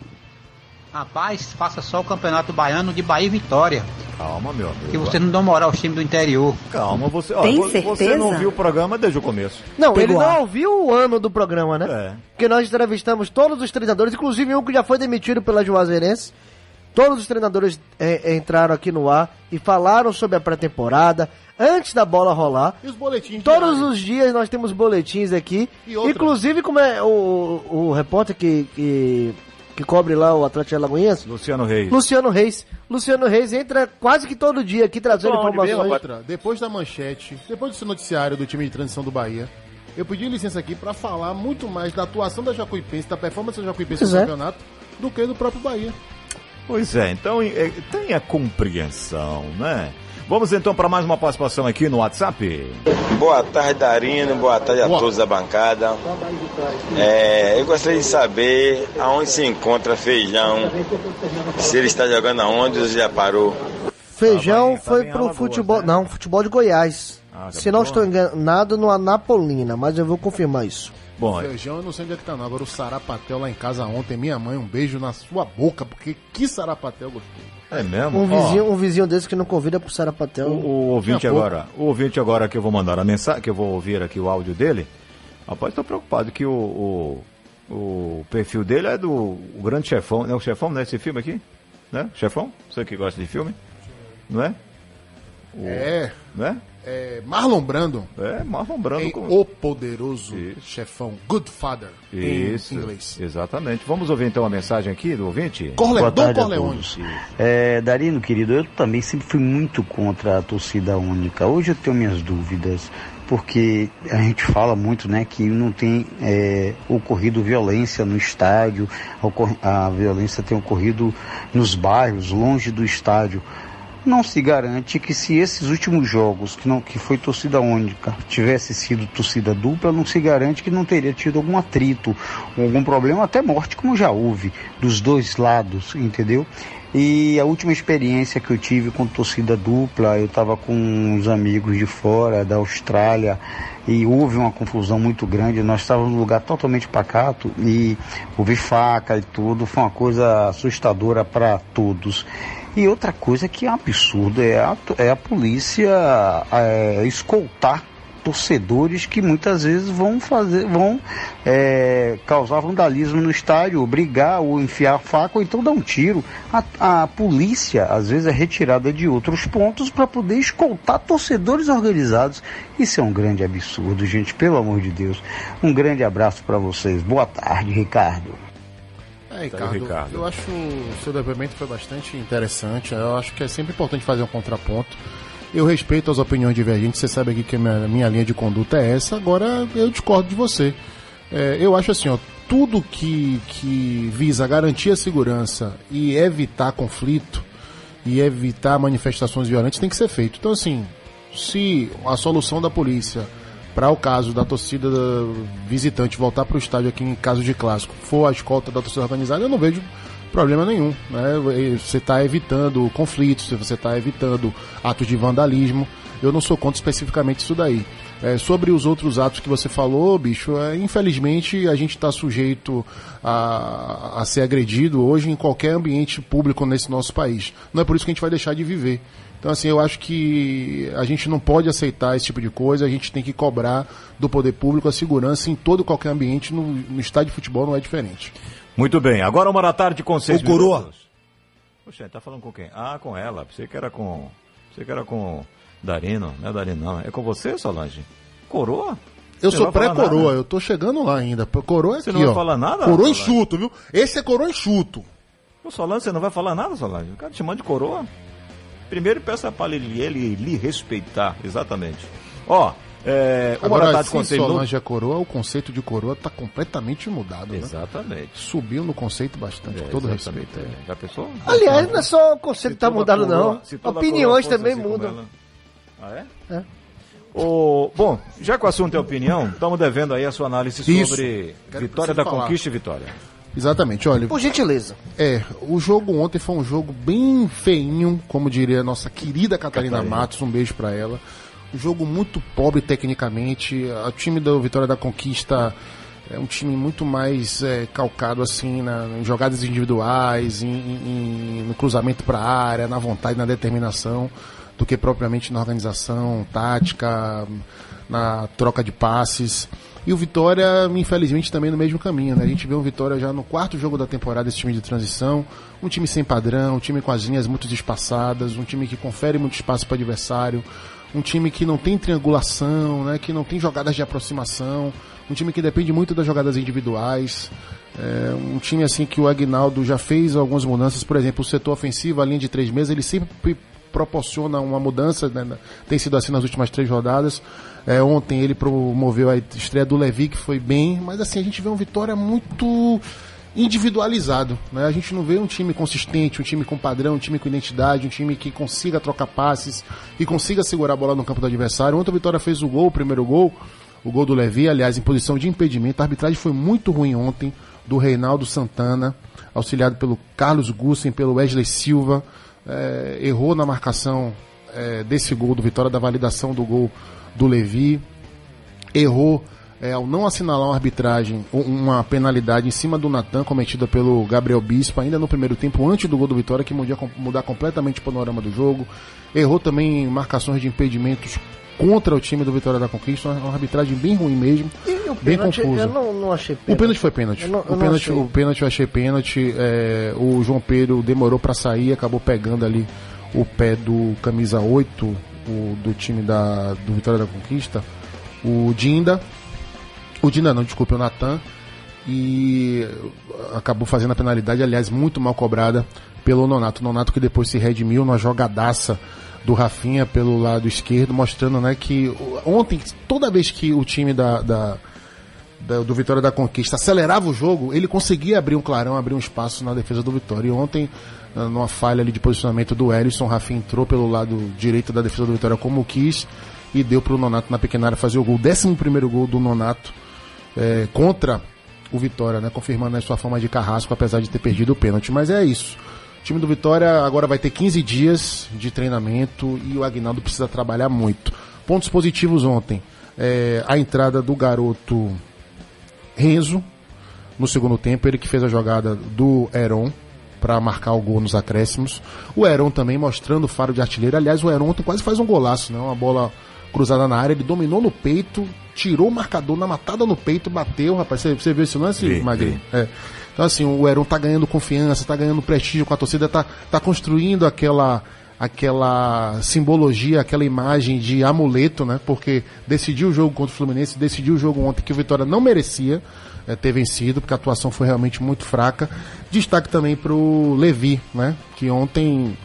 Rapaz, faça só o Campeonato Baiano de Bahia e Vitória. Calma, meu amigo. Que vocês não dão moral aos times do interior. Calma, você, ó, Tem vo- você certeza? não viu o programa desde o começo. Não, ele Pegou não A. ouviu o ano do programa, né? É. Porque nós entrevistamos todos os treinadores, inclusive um que já foi demitido pela Juazeirense. Todos os treinadores é, entraram aqui no ar e falaram sobre a pré-temporada, antes da bola rolar. E os boletins? Todos os dias nós temos boletins aqui. E? Inclusive, como é o, o repórter que, que, que cobre lá o Atlético de Alagoinhas? Luciano Reis. Luciano Reis. Luciano Reis entra quase que todo dia aqui trazendo informações. Outra, depois da manchete, depois desse noticiário do time de transição do Bahia, eu pedi licença aqui pra falar muito mais da atuação da Jacuipense, da performance da Jacuipense Pois no é. campeonato, do que do próprio Bahia. Pois é, então é, tenha compreensão, né? Vamos então para mais uma participação aqui no WhatsApp. Boa tarde, Darino. Boa tarde a todos da bancada. É, eu gostaria de saber aonde se encontra Feijão. Se ele está jogando aonde ou já parou. Feijão tá foi pro futebol. Não, futebol de Goiás. Ah, Se não estou enganado, no Anapolina, mas eu vou confirmar isso. Bom, Feijão, eu não sei onde é que tá não. Agora o Sarapatel lá em casa ontem, minha mãe, um beijo na sua boca, porque que Sarapatel gostou. É mesmo? Um vizinho, um vizinho desse que não convida pro Sarapatel. o, o ouvinte agora, o ouvinte agora que eu vou mandar a mensagem, que eu vou ouvir aqui o áudio dele. Rapaz, estou preocupado que o, o, o perfil dele é do o grande chefão, né? O chefão, né? Esse filme aqui, né? Chefão, você que gosta de filme, não é? O- É. Né? É, Marlon Brando. É, Marlon Brando. Com- O Poderoso Chefão. Good Father. Isso, Em inglês. exatamente. Vamos ouvir então a mensagem aqui do ouvinte? Corle- Dom tarde Corleone. É, Darino, querido, eu também sempre fui muito contra a torcida única. Hoje eu tenho minhas dúvidas, porque a gente fala muito, né, que não tem é, ocorrido violência no estádio, a violência tem ocorrido nos bairros, longe do estádio. Não se garante que se esses últimos jogos, que, não, que foi torcida única, tivesse sido torcida dupla, não se garante que não teria tido algum atrito, algum problema, até morte, como já houve, dos dois lados, entendeu? E a última experiência que eu tive com torcida dupla, eu estava com uns amigos de fora, da Austrália, e houve uma confusão muito grande. Nós estávamos num lugar totalmente pacato e houve faca e tudo, foi uma coisa assustadora para todos. E outra coisa que é um absurdo é a, é a polícia é, escoltar torcedores que muitas vezes vão fazer, vão é, causar vandalismo no estádio, brigar ou enfiar faca ou então dar um tiro. A, a polícia às vezes é retirada de outros pontos para poder escoltar torcedores organizados. Isso é um grande absurdo, gente, pelo amor de Deus. Um grande abraço para vocês. Boa tarde, Ricardo. É, Tá Ricardo, Ricardo. eu acho o seu depoimento foi bastante interessante. Eu acho que é sempre importante fazer um contraponto. Eu respeito as opiniões divergentes, você sabe aqui que a minha, minha linha de conduta é essa, agora eu discordo de você. É, eu acho assim, ó, tudo que, que visa garantir a segurança e evitar conflito, e evitar manifestações violentas tem que ser feito. Então, assim, se a solução da polícia para o caso da torcida visitante voltar para o estádio aqui em caso de clássico for a escolta da torcida organizada, eu não vejo problema nenhum. Né? Você está evitando conflitos, você está evitando atos de vandalismo. Eu não sou contra especificamente isso daí. É, sobre os outros atos que você falou, bicho, é, infelizmente a gente está sujeito a, a ser agredido hoje em qualquer ambiente público nesse nosso país. Não é por isso que a gente vai deixar de viver. Então, assim, eu acho que a gente não pode aceitar esse tipo de coisa, a gente tem que cobrar do poder público a segurança em todo qualquer ambiente, no, no estádio de futebol não é diferente. Muito bem, agora uma da tarde com seis O Coroa. Poxa, tá falando com quem? Ah, com ela. Pensei que era com. Pensei que era com Darino. Não é Darino, não. É com você, Solange? Coroa? Eu Você sou pré-coroa, eu tô chegando lá ainda. Coroa é Você aqui, não vai ó. falar nada, Coroa Solange? enxuto, viu? Esse é coroa enxuto. Ô, Solange, você não vai falar nada, Solange? O cara te chamando de coroa? Primeiro peça para ele, ele lhe respeitar, exatamente. Ó, é, uma da Agora, com seis minutos. Solange é coroa, o conceito de coroa tá completamente mudado, né? Exatamente. Subiu no conceito bastante, com todo respeito. é. Já pensou? Aliás, não é só o conceito que tá toda mudado, coroa- não. Opiniões também assim mudam. Ah, é? É. O, bom, já que o assunto é opinião, estamos devendo aí a sua análise Isso. sobre Quero vitória da falar. conquista e vitória. Exatamente, olha. Por gentileza. É, o jogo ontem foi um jogo bem feinho, como diria a nossa querida Catarina, Catarina. Matos, um beijo pra ela. Um jogo muito pobre tecnicamente. O time da Vitória da Conquista é um time muito mais é, calcado assim na, em jogadas individuais, em, em- no cruzamento para a área, na vontade, na determinação, do que propriamente na organização, tática, na troca de passes. E o Vitória, infelizmente, também no mesmo caminho, né? A gente vê o Vitória já no quarto jogo da temporada, esse time de transição, um time sem padrão, um time com as linhas muito espaçadas, um time que confere muito espaço para o adversário, um time que não tem triangulação, né? Que não tem jogadas de aproximação, um time que depende muito das jogadas individuais. É, um time assim que o Agnaldo já fez algumas mudanças, por exemplo, o setor ofensivo, a linha de três meses, ele sempre proporciona uma mudança, né? tem sido assim nas últimas três rodadas. É, ontem ele promoveu a estreia do Levi, que foi bem, mas assim, a gente vê uma vitória muito individualizado. Né? A gente não vê um time consistente, um time com padrão, um time com identidade, um time que consiga trocar passes e consiga segurar a bola no campo do adversário. Ontem o Vitória fez o gol, o primeiro gol, o gol do Levi, aliás, em posição de impedimento. A arbitragem foi muito ruim ontem, do Reinaldo Santana, auxiliado pelo Carlos Gussen, pelo Wesley Silva. É, errou na marcação é, desse gol do Vitória, da validação do gol do Levi. Errou é, ao não assinalar uma arbitragem, um- uma penalidade em cima do Natan, cometida pelo Gabriel Bispo, ainda no primeiro tempo, antes do gol do Vitória, que podia mudar completamente o panorama do jogo. Errou também em marcações de impedimentos contra o time do Vitória da Conquista, uma arbitragem bem ruim mesmo, o bem pênalti, confusa. eu não, não achei O pênalti foi pênalti. Eu não- eu o, pênalti o pênalti eu achei pênalti. é, o João Pedro demorou pra sair, acabou pegando ali o pé do camisa 8 o, do time da, do Vitória da Conquista, o Dinda. O Dinda não, desculpe, o Natan. E acabou fazendo a penalidade, aliás, muito mal cobrada pelo Nonato. Nonato que depois se redimiu numa jogadaça do Rafinha pelo lado esquerdo, mostrando né, que ontem, toda vez que o time da, da, da- do Vitória da Conquista acelerava o jogo, ele conseguia abrir um clarão, abrir um espaço na defesa do Vitória. E ontem, numa falha ali de posicionamento do Ellison, Rafinha entrou pelo lado direito da defesa do Vitória como quis e deu para o Nonato na pequena área fazer o gol. Décimo primeiro gol do Nonato eh, contra o Vitória, né? Confirmando a sua forma de carrasco, apesar de ter perdido o pênalti. Mas é isso. O time do Vitória agora vai ter 15 dias de treinamento e o Agnaldo precisa trabalhar muito. Pontos positivos ontem. Eh, a entrada do garoto Renzo no segundo tempo, ele que fez a jogada do Heron para marcar o gol nos acréscimos. O Heron também mostrando o faro de artilheiro. Aliás, o Heron ontem quase faz um golaço, né? Uma bola cruzada na área, ele dominou no peito, tirou o marcador na matada no peito, bateu, rapaz. Você, você viu esse lance, Vi, Magrinho? É. Então, assim, o Heron tá ganhando confiança, tá ganhando prestígio com a torcida, tá, tá construindo aquela aquela simbologia, aquela imagem de amuleto, né? Porque decidiu o jogo contra o Fluminense, decidiu o jogo ontem que o Vitória não merecia eh, ter vencido, porque a atuação foi realmente muito fraca. Destaque também pro Levi, né? Que ontem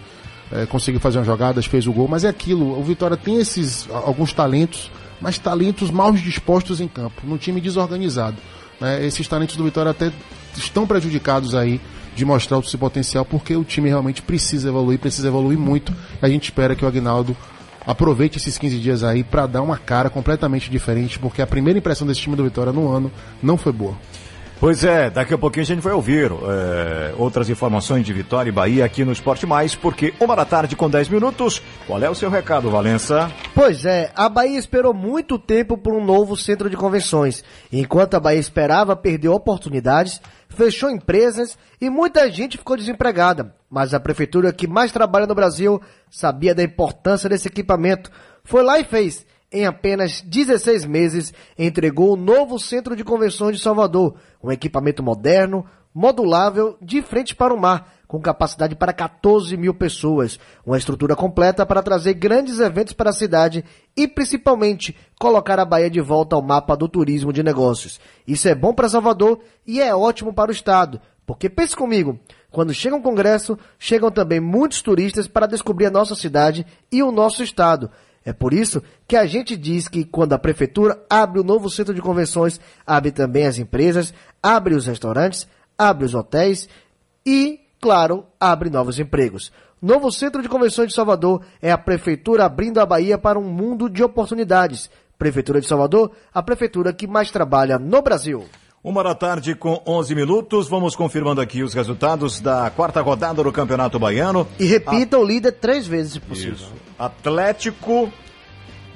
eh, conseguiu fazer umas jogadas, fez o gol, mas é aquilo, o Vitória tem esses alguns talentos, mas talentos mal dispostos em campo, num time desorganizado. né? Esses talentos do Vitória até estão prejudicados aí de mostrar o seu potencial, porque o time realmente precisa evoluir, precisa evoluir muito. E a gente espera que o Agnaldo aproveite esses 15 dias aí para dar uma cara completamente diferente, porque a primeira impressão desse time do Vitória no ano não foi boa. Pois é, daqui a pouquinho a gente vai ouvir é, outras informações de Vitória e Bahia aqui no Esporte Mais, porque uma da tarde com 10 minutos. Qual é o seu recado, Valença? Pois é, a Bahia esperou muito tempo por um novo centro de convenções. Enquanto a Bahia esperava, perdeu oportunidades, fechou empresas e muita gente ficou desempregada. Mas a prefeitura que mais trabalha no Brasil sabia da importância desse equipamento. Foi lá e fez. Em apenas 16 meses, entregou o novo Centro de Convenções de Salvador, um equipamento moderno, modulável, de frente para o mar, com capacidade para 14 mil pessoas, uma estrutura completa para trazer grandes eventos para a cidade e, principalmente, colocar a Bahia de volta ao mapa do turismo de negócios. Isso é bom para Salvador e é ótimo para o Estado, porque pense comigo, quando chega um congresso, chegam também muitos turistas para descobrir a nossa cidade e o nosso estado. É por isso que a gente diz que quando a prefeitura abre o novo centro de convenções, abre também as empresas, abre os restaurantes, abre os hotéis e, claro, abre novos empregos. Novo Centro de Convenções de Salvador é a prefeitura abrindo a Bahia para um mundo de oportunidades. Prefeitura de Salvador, a prefeitura que mais trabalha no Brasil. Uma da tarde com 11 minutos, vamos confirmando aqui os resultados da quarta rodada do Campeonato Baiano. E repita a... o líder três vezes, se possível. Isso. Atlético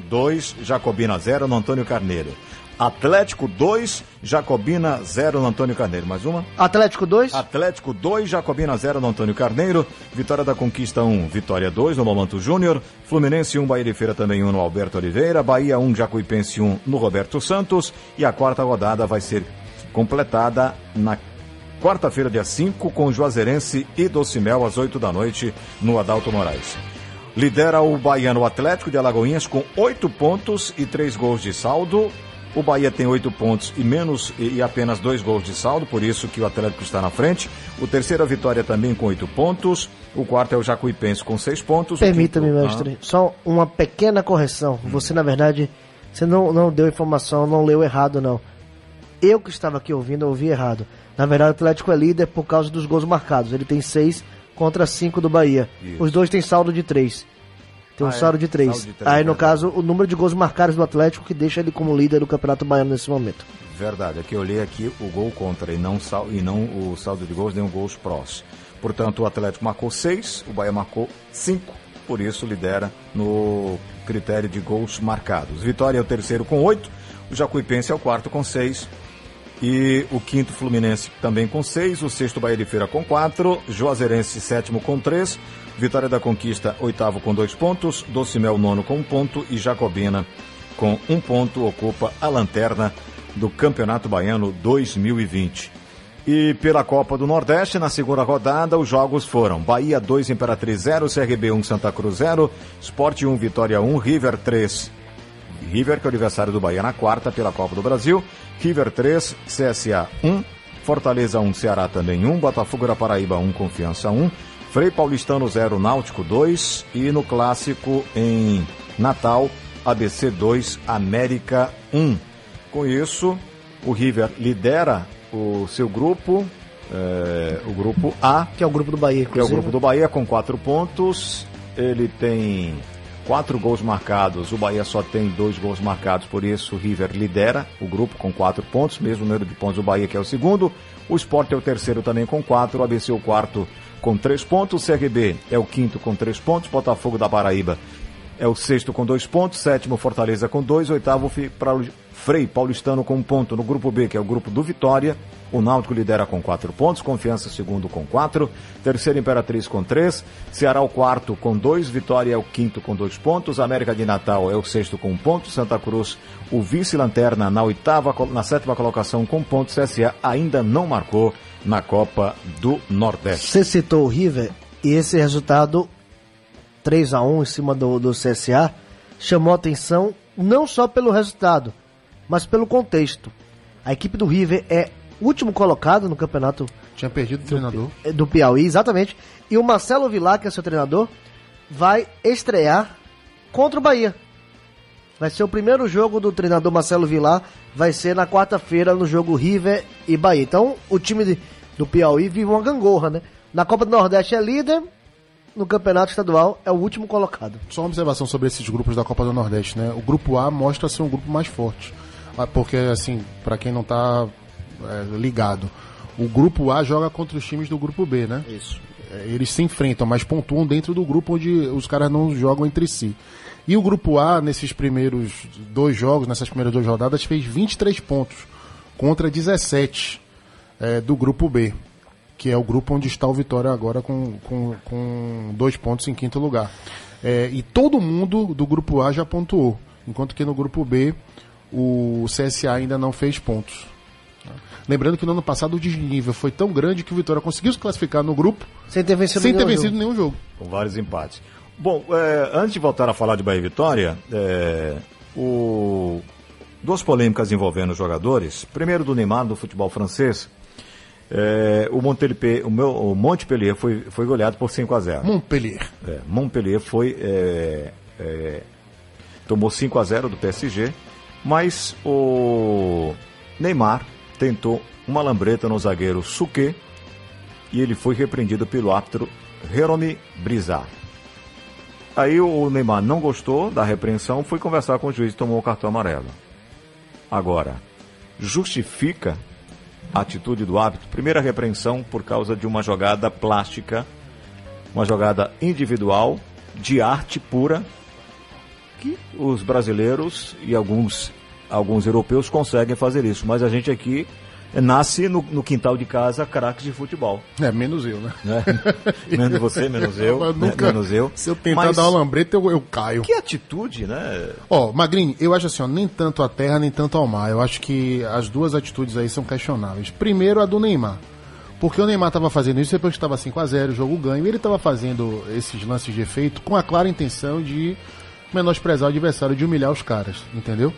2, Jacobina 0 no Antônio Carneiro. Atlético 2, Jacobina 0 no Antônio Carneiro. Mais uma? Atlético 2. Atlético 2, Jacobina 0 no Antônio Carneiro. Vitória da Conquista 1, Vitória 2 no Momanto Júnior. Fluminense 1, Bahia de Feira também 1 no Alberto Oliveira. Bahia 1, Jacuipense 1 no Roberto Santos. E a quarta rodada vai ser completada na quarta-feira, dia 5, com Juazeirense e Docimel às 8 da noite no Adalto Moraes. Lidera o Baiano Atlético de Alagoinhas com oito pontos e três gols de saldo. O Bahia tem oito pontos e menos e apenas dois gols de saldo, por isso que o Atlético está na frente. O terceiro a vitória também com oito pontos. O quarto é o Jacuipense com seis pontos. Permita-me, mestre, ah. só uma pequena correção. Hum. Você, na verdade, você não, não deu informação, não leu errado, não. Eu que estava aqui ouvindo, ouvi errado. Na verdade, o Atlético é líder por causa dos gols marcados. Ele tem seis contra 5 do Bahia. Isso. Os dois têm saldo de 3. Tem um ah, é? saldo de 3. Aí, no caso, o número de gols marcados do Atlético que deixa ele como líder do Campeonato Baiano nesse momento. Verdade, aqui eu olhei aqui o gol contra e não, sal, e não o saldo de gols, nem o gols prós. Portanto, o Atlético marcou 6, o Bahia marcou 5, por isso lidera no critério de gols marcados. Vitória é o terceiro com 8, o Jacuipense é o quarto com 6, e o quinto Fluminense também com seis, o sexto Bahia de Feira com quatro, Juazeirense sétimo com três, Vitória da Conquista oitavo com dois pontos, Docimel nono com um ponto e Jacobina com um ponto ocupa a lanterna do Campeonato Baiano 2020. E pela Copa do Nordeste, na segunda rodada, os jogos foram Bahia 2, Imperatriz 0, CRB 1, Santa Cruz 0, Sport 1, Vitória 1, River 3. River, que é o aniversário do Bahia na quarta pela Copa do Brasil, River 3, CSA 1, Fortaleza 1, Ceará também 1, Botafogo da Paraíba 1, Confiança 1, Frei Paulistano 0, Náutico 2 e no clássico em Natal, ABC 2, América 1. Com isso, o River lidera o seu grupo, é, o grupo A. Que é o grupo do Bahia, Que é o grupo do Bahia com quatro pontos. Ele tem quatro gols marcados, o Bahia só tem dois gols marcados, por isso o River lidera o grupo com quatro pontos, mesmo número de pontos o Bahia que é o segundo, o Sport é o terceiro também com quatro, o ABC é o quarto com três pontos, o CRB é o quinto com três pontos, Botafogo da Paraíba é o sexto com dois pontos, sétimo Fortaleza com dois, oitavo Frei Paulistano com um ponto no grupo B, que é o grupo do Vitória. O Náutico lidera com quatro pontos, Confiança segundo com quatro, terceiro Imperatriz com três, Ceará o quarto com dois, Vitória é o quinto com dois pontos, América de Natal é o sexto com um ponto, Santa Cruz o vice-lanterna na oitava, na sétima colocação com ponto, CSA ainda não marcou na Copa do Nordeste. Você citou o River e esse resultado 3 a 1 em cima do, do CSA chamou atenção não só pelo resultado, mas pelo contexto. A equipe do River é último colocado no campeonato. Tinha perdido o treinador. Do, do Piauí, exatamente. E o Marcelo Vilar, que é seu treinador, vai estrear contra o Bahia. Vai ser o primeiro jogo do treinador Marcelo Vilar, vai ser na quarta-feira no jogo River e Bahia. Então, o time de, do Piauí vive uma gangorra, né? Na Copa do Nordeste é líder, no Campeonato Estadual é o último colocado. Só uma observação sobre esses grupos da Copa do Nordeste, né? O grupo A mostra ser um grupo mais forte. Ah, Porque, assim, para quem não tá é, ligado, o grupo A joga contra os times do grupo B, né? Isso. É, Eles se enfrentam, mas pontuam dentro do grupo onde os caras não jogam entre si. E o grupo A, nesses primeiros dois jogos, nessas primeiras duas rodadas, fez 23 pontos contra 17 é, do grupo B, que é o grupo onde está o Vitória agora com, com, com dois pontos em quinto lugar. É, e todo mundo do grupo A já pontuou, enquanto que no grupo B o CSA ainda não fez pontos. Lembrando que no ano passado o desnível foi tão grande que o Vitória conseguiu se classificar no grupo Sem ter vencido sem ter nenhum vencido jogo. nenhum jogo. Com vários empates. Bom, é, antes de voltar a falar de Bahia e Vitória, é, o, duas polêmicas envolvendo os jogadores. Primeiro do Neymar, do futebol francês. É, o, Montpellier, o, meu, o Montpellier foi, foi goleado por 5 a 0 Montpellier. É, Montpellier foi. é, é, tomou 5 a 0 do PSG, mas o Neymar tentou uma lambreta no zagueiro Suquet e ele foi repreendido pelo árbitro Jerome Brizard. Aí o Neymar não gostou da repreensão, foi conversar com o juiz e tomou o cartão amarelo. Agora, justifica a atitude do árbitro? Primeira repreensão por causa de uma jogada plástica, uma jogada individual, de arte pura, que os brasileiros e alguns, alguns europeus conseguem fazer isso, mas a gente aqui nasce no, no quintal de casa craques de futebol. É, menos eu, né? Né? menos você, menos eu, Eu né? nunca- menos eu. Se eu tentar Mas dar uma lambreta, eu, eu caio. Que atitude, né? Ó, Magrinho, eu acho assim, ó, nem tanto a terra, nem tanto ao mar. Eu acho que as duas atitudes aí são questionáveis. Primeiro, a do Neymar. Porque o Neymar estava fazendo isso depois que estava 5x0, jogo ganho, e ele estava fazendo esses lances de efeito com a clara intenção de menosprezar o adversário, de humilhar os caras, entendeu?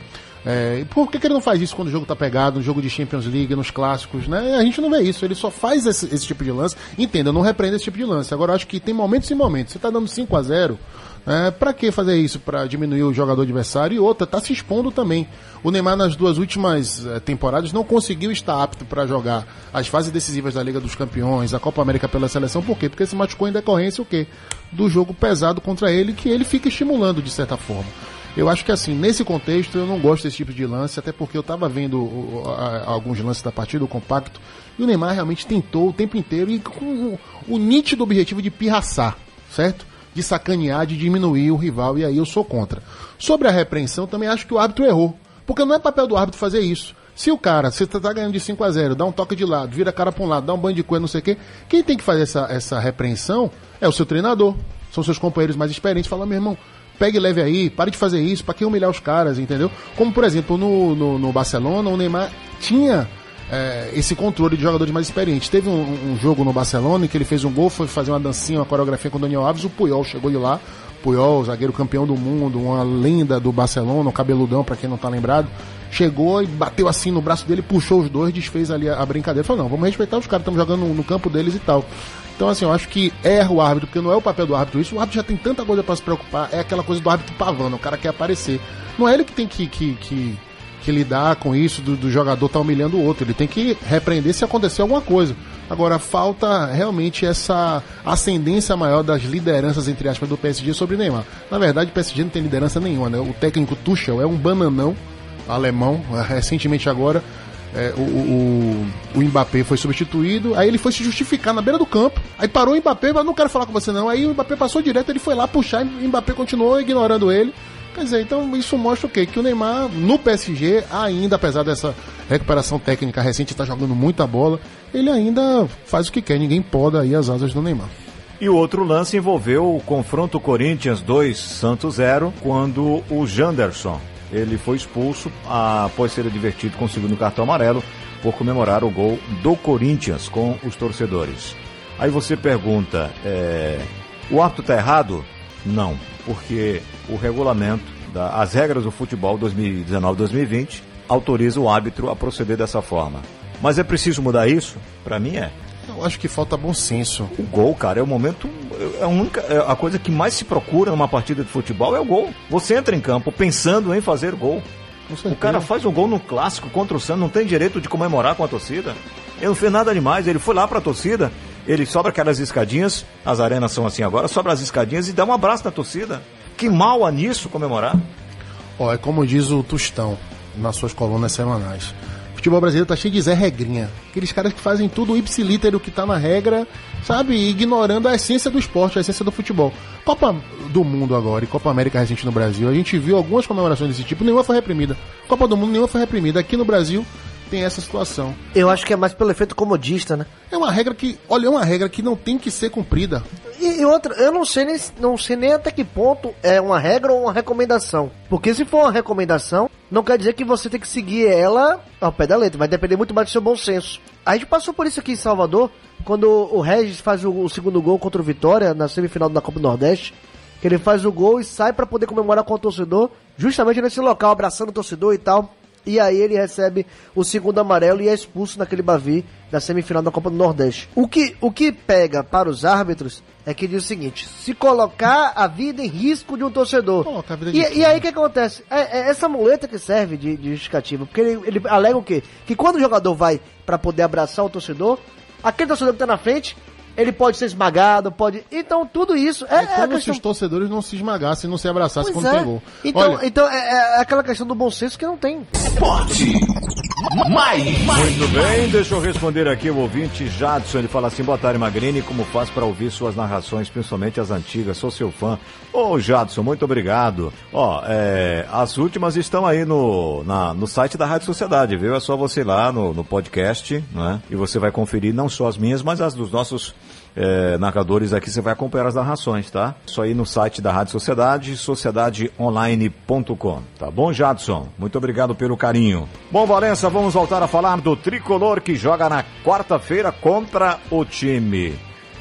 É, por que, que ele não faz isso quando o jogo tá pegado, no jogo de Champions League, nos clássicos, né? A gente não vê isso, ele só faz esse, esse tipo de lance. Entenda, não repreendo esse tipo de lance. Agora, acho que tem momentos e momentos. Você tá dando 5 a 0 é, para que fazer isso? Para diminuir o jogador adversário? E outra, tá se expondo também. O Neymar, nas duas últimas eh, temporadas, não conseguiu estar apto para jogar as fases decisivas da Liga dos Campeões, a Copa América pela seleção. Por quê? Porque se machucou em decorrência o quê? Do jogo pesado contra ele, que ele fica estimulando de certa forma. Eu acho que assim, nesse contexto, eu não gosto desse tipo de lance, até porque eu estava vendo a- alguns lances da partida, o compacto, e o Neymar realmente tentou o tempo inteiro e com o, o nítido objetivo de pirraçar, certo? De sacanear, de diminuir o rival, e aí eu sou contra. Sobre a repreensão, também acho que o árbitro errou, porque não é papel do árbitro fazer isso. Se o cara, você tá ganhando de 5 a 0 dá um toque de lado, vira a cara pra um lado, dá um banho de coisa, não sei o quê, quem tem que fazer essa, essa repreensão é o seu treinador. São seus companheiros mais experientes. Fala, meu irmão, pegue leve aí, pare de fazer isso, pra que humilhar os caras, entendeu? Como, por exemplo, no, no, no Barcelona, o Neymar tinha é, esse controle de jogadores mais experientes. Teve um, um jogo no Barcelona em que ele fez um gol, foi fazer uma dancinha, uma coreografia com o Daniel Alves, o Puyol chegou de lá, Puyol, zagueiro campeão do mundo, uma lenda do Barcelona, um cabeludão, pra quem não tá lembrado, chegou e bateu assim no braço dele, puxou os dois, desfez ali a, a brincadeira. Falou, não, vamos respeitar os caras, estamos jogando no, no campo deles e tal. Então, assim, eu acho que erra o árbitro, porque não é o papel do árbitro isso. O árbitro já tem tanta coisa pra se preocupar. É aquela coisa do árbitro pavano, o cara quer aparecer. Não é ele que tem que, que, que, que lidar com isso, do, do jogador tá humilhando o outro. Ele tem que repreender se acontecer alguma coisa. Agora, falta realmente essa ascendência maior das lideranças, entre aspas, do PSG sobre Neymar. Na verdade, o PSG não tem liderança nenhuma, né? O técnico Tuchel é um bananão alemão, recentemente agora. É, o, o, o Mbappé foi substituído, aí ele foi se justificar na beira do campo, aí parou o Mbappé, mas não quero falar com você não. Aí o Mbappé passou direto, ele foi lá puxar o Mbappé continuou ignorando ele. Quer dizer, então isso mostra o quê? Que o Neymar no PSG, ainda, apesar dessa recuperação técnica recente, está jogando muita bola, ele ainda faz o que quer, ninguém poda aí as asas do Neymar. E o outro lance envolveu o confronto Corinthians 2 Santos 0, quando o Janderson ele foi expulso após ser advertido com o segundo cartão amarelo por comemorar o gol do Corinthians com os torcedores. Aí você pergunta, é, o árbitro está errado? Não, porque o regulamento, da, as regras do futebol 2019-2020 autoriza o árbitro a proceder dessa forma. Mas é preciso mudar isso? Para mim é. Eu acho que falta bom senso. O gol, cara, é o momento. É a, única, é a coisa que mais se procura numa partida de futebol é o gol. Você entra em campo pensando em fazer gol. O cara faz um gol no clássico contra o Santos, não tem direito de comemorar com a torcida. Ele não fez nada demais, ele foi lá pra torcida, ele sobra aquelas escadinhas, as arenas são assim agora, sobra as escadinhas e dá um abraço na torcida. Que mal há nisso comemorar? Ó, é como diz o Tostão nas suas colunas semanais. Futebol brasileiro tá cheio de Zé Regrinha. Aqueles caras que fazem tudo ipsilíter o que tá na regra, sabe? Ignorando a essência do esporte, a essência do futebol. Copa do Mundo agora e Copa América recente no Brasil, a gente viu algumas comemorações desse tipo, nenhuma foi reprimida. Copa do Mundo, nenhuma foi reprimida. Aqui no Brasil, tem essa situação. Eu acho que é mais pelo efeito comodista, né? É uma regra que, olha, é uma regra que não tem que ser cumprida. E, e outra, eu não sei, nem, não sei nem até que ponto é uma regra ou uma recomendação. Porque se for uma recomendação, não quer dizer que você tem que seguir ela ao pé da letra. Vai depender muito mais do seu bom senso. A gente passou por isso aqui em Salvador, quando o Regis faz o, o segundo gol contra o Vitória, na semifinal da Copa do Nordeste. Que ele faz o gol e sai para poder comemorar com o torcedor, justamente nesse local, abraçando o torcedor e tal. E aí ele recebe o segundo amarelo e é expulso naquele Bavi da semifinal da Copa do Nordeste. O que, o que pega para os árbitros é que diz o seguinte: se colocar a vida em risco de um torcedor. E, e aí o que acontece? É, é essa muleta que serve de, de justificativa. Porque ele, ele alega o quê? Que quando o jogador vai para poder abraçar o torcedor, aquele torcedor que tá na frente ele pode ser esmagado, pode. Então, tudo isso é. É como questão... se os torcedores não se esmagassem, não se abraçassem pois quando é. tem gol. Então, Olha, então é, é aquela questão do bom senso que não tem. Esporte. Mais. Muito bem, deixa eu responder aqui o ouvinte Jadson. Ele fala assim: boa tarde, Magrini. Como faz para ouvir suas narrações, principalmente as antigas? Sou seu fã. Ô, Jadson, muito obrigado. Ó, é, as últimas estão aí no, na, no site da Rádio Sociedade, viu? É só você ir lá no, no podcast, né? E você vai conferir não só as minhas, mas as dos nossos é, narradores aqui, você vai acompanhar as narrações, tá? Isso aí no site da Rádio Sociedade, sociedadeonline.com. Tá bom, Jadson? Muito obrigado pelo carinho. Bom, Valença, vamos voltar a falar do tricolor que joga na quarta-feira contra o time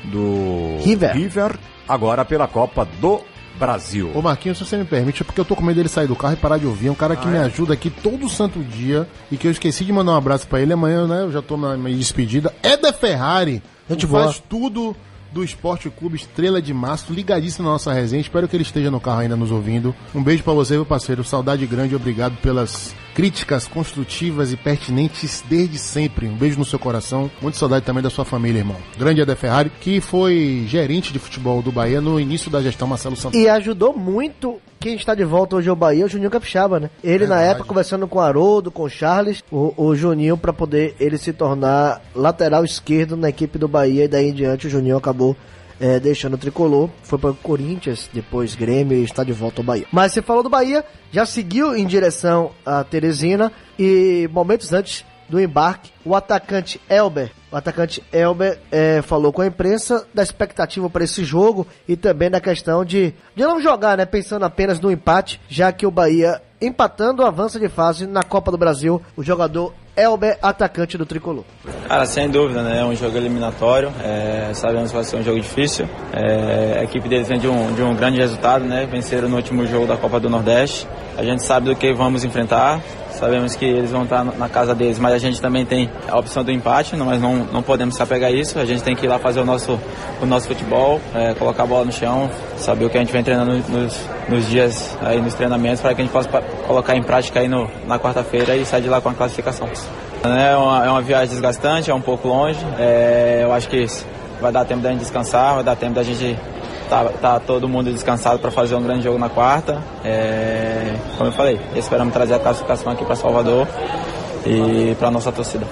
do River. River, agora pela Copa do Brasil. Ô Marquinhos, se você me permite, é porque eu tô com medo dele sair do carro e parar de ouvir. É um cara que Ah, me é? ajuda aqui todo santo dia e que eu esqueci de mandar um abraço pra ele. Amanhã, né? Eu já tô na minha despedida. É da Ferrari. A gente boa. faz tudo do Esporte Clube Estrela de Março, ligadíssimo na nossa resenha. Espero que ele esteja no carro ainda nos ouvindo. Um beijo pra você, meu parceiro. Saudade grande, obrigado pelas críticas construtivas e pertinentes desde sempre. Um beijo no seu coração. Muito saudade também da sua família, irmão. Grande Eder Ferrari, que foi gerente de futebol do Bahia no início da gestão Marcelo Santana. E ajudou muito quem está de volta hoje ao Bahia, o Juninho Capixaba, né? Ele, na época, conversando com o Haroldo, com o Charles, o, o Juninho, para poder ele se tornar lateral esquerdo na equipe do Bahia, e daí em diante o Juninho acabou eh, deixando o tricolor, foi para o Corinthians, depois Grêmio e está de volta ao Bahia. Mas você falou do Bahia, já seguiu em direção a Teresina e momentos antes do embarque, o atacante Elber, o atacante Elber eh, falou com a imprensa da expectativa para esse jogo e também da questão de, de não jogar, né, pensando apenas no empate, já que o Bahia empatando avança de fase na Copa do Brasil, o jogador Elber, atacante do tricolor. Cara, sem dúvida, né? É um jogo eliminatório. é, sabemos que vai ser um jogo difícil. É, a equipe deles vem de um, de um grande resultado, né? Venceram no último jogo da Copa do Nordeste. A gente sabe do que vamos enfrentar. Sabemos que eles vão estar na casa deles, mas a gente também tem a opção do empate, mas não, não podemos se apegar a isso. A gente tem que ir lá fazer o nosso, o nosso futebol, é, colocar a bola no chão, saber o que a gente vem treinando nos, nos dias aí nos treinamentos para que a gente possa colocar em prática aí no, na quarta-feira e sair de lá com a classificação. É uma, é uma viagem desgastante, é um pouco longe. é, eu acho que vai dar tempo da gente descansar, vai dar tempo da gente tá, tá todo mundo descansado para fazer um grande jogo na quarta. É, como eu falei, esperamos trazer a classificação aqui para Salvador e para nossa torcida.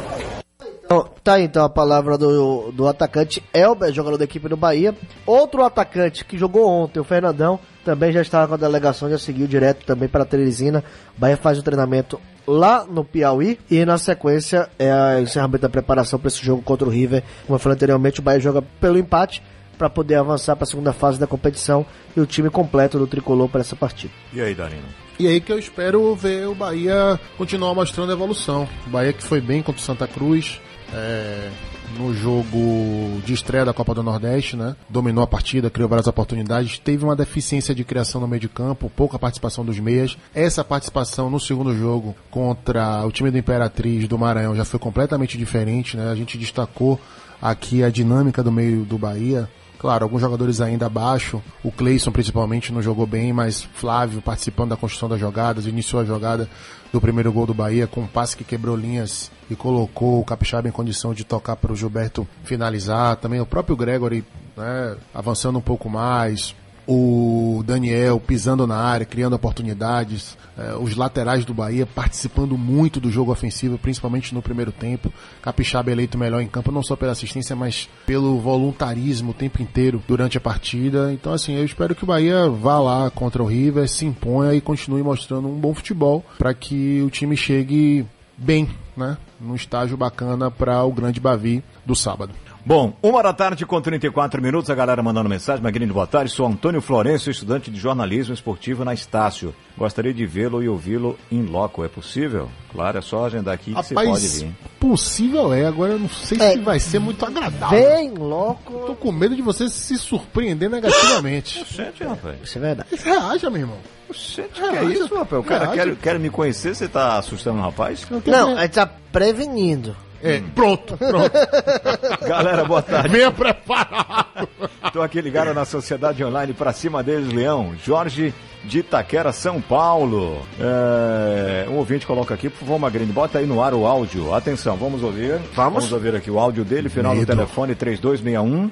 Então, tá aí então a palavra do, do atacante Elber, jogador da equipe do Bahia. Outro atacante que jogou ontem, o Fernandão, também já estava com a delegação, já seguiu direto também para Teresina. Bahia faz o treinamento lá no Piauí e na sequência é o encerramento da preparação para esse jogo contra o River. Como eu falei anteriormente, o Bahia joga pelo empate para poder avançar para a segunda fase da competição e o time completo do tricolor para essa partida. E aí, Darino? E aí que eu espero ver o Bahia continuar mostrando evolução. O Bahia que foi bem contra o Santa Cruz. é, no jogo de estreia da Copa do Nordeste, né? Dominou a partida, criou várias oportunidades, teve uma deficiência de criação no meio de campo, pouca participação dos meias. Essa participação no segundo jogo contra o time do Imperatriz do Maranhão já foi completamente diferente, né? A gente destacou aqui a dinâmica do meio do Bahia Claro, alguns jogadores ainda abaixo, o Cleison principalmente não jogou bem, mas Flávio participando da construção das jogadas, iniciou a jogada do primeiro gol do Bahia com um passe que quebrou linhas e colocou o Capixaba em condição de tocar para o Gilberto finalizar. Também o próprio Gregory né, avançando um pouco mais, o Daniel pisando na área, criando oportunidades, eh, os laterais do Bahia participando muito do jogo ofensivo, principalmente no primeiro tempo. Capixaba eleito melhor em campo, não só pela assistência, mas pelo voluntarismo o tempo inteiro durante a partida. Então, assim, eu espero que o Bahia vá lá contra o River, se imponha e continue mostrando um bom futebol para que o time chegue bem, né? Num estágio bacana para o grande Bavi do sábado. Bom, uma da tarde com 34 minutos, a galera mandando mensagem. Magrinho, boa tarde. Sou Antônio Florencio, estudante de jornalismo esportivo na Estácio. Gostaria de vê-lo e ouvi-lo em loco. É possível? Claro, é só agendar aqui que você pode vir. Possível é, agora eu não sei É. se vai ser muito agradável. Bem louco. Tô com medo de você se surpreender negativamente. Gente, rapaz. Isso é verdade. Reaja, meu irmão. Gente, que é isso, rapaz? O cara quer, quer me conhecer, você tá assustando o rapaz? Não, a gente tá prevenindo. É, pronto, pronto. Galera, boa tarde. Venha preparado. Tô aqui ligado na Sociedade Online pra cima deles, Leão. Jorge de Itaquera, São Paulo. É, um ouvinte coloca aqui, por favor, Magrini, bota aí no ar o áudio. Atenção, vamos ouvir. Vamos, ouvir aqui o áudio dele, final do Medo. telefone 3261.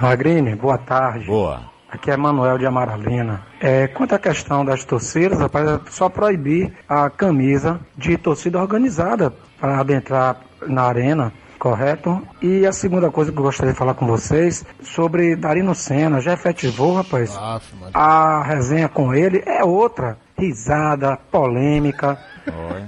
Magrini, boa tarde. Boa. Aqui é Manuel de Amaralina. É, quanto à questão das torcidas, rapaz, é só proibir a camisa de torcida organizada para adentrar na arena, correto? E a segunda coisa que eu gostaria de falar com vocês sobre Darino Senna. Já efetivou, rapaz? A resenha com ele é outra. Risada, polêmica,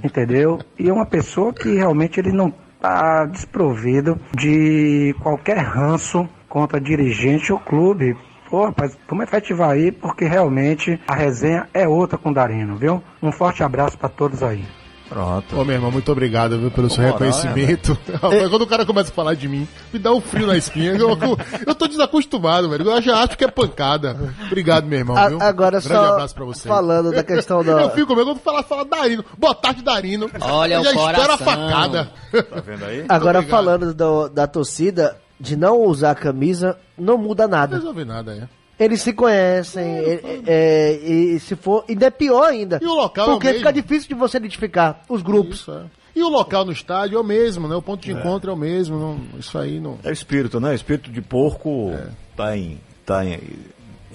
entendeu? E é uma pessoa que realmente ele não está desprovido de qualquer ranço contra dirigente ou clube. Pô, rapaz, vamos efetivar aí, porque realmente a resenha é outra com o Darino, viu? Um forte abraço para todos aí. Pronto. Ô, meu irmão, muito obrigado viu, pelo seu Moral, reconhecimento. Rapaz, Quando o cara começa a falar de mim, me dá um frio na espinha. Eu, eu, eu tô desacostumado, velho. Eu já acho que é pancada. Obrigado, meu irmão. A- viu? agora Grande só abraço pra você. falando da questão da- Eu fico mesmo quando fala, fala Darino. Boa tarde, Darino. Olha eu o já espero a coração. facada. Tá vendo aí? Agora, falando do- da torcida, de não usar a camisa, não muda Não nada. resolve nada, é. Eles se conhecem, é, é, e se for. Ainda é pior ainda. E o local é o Porque mesmo. fica difícil de você identificar os grupos. Isso, é. E o local no estádio é o mesmo, né? O ponto de encontro é o mesmo. não- isso aí não. É o espírito, né? Espírito de porco tá em. tá em.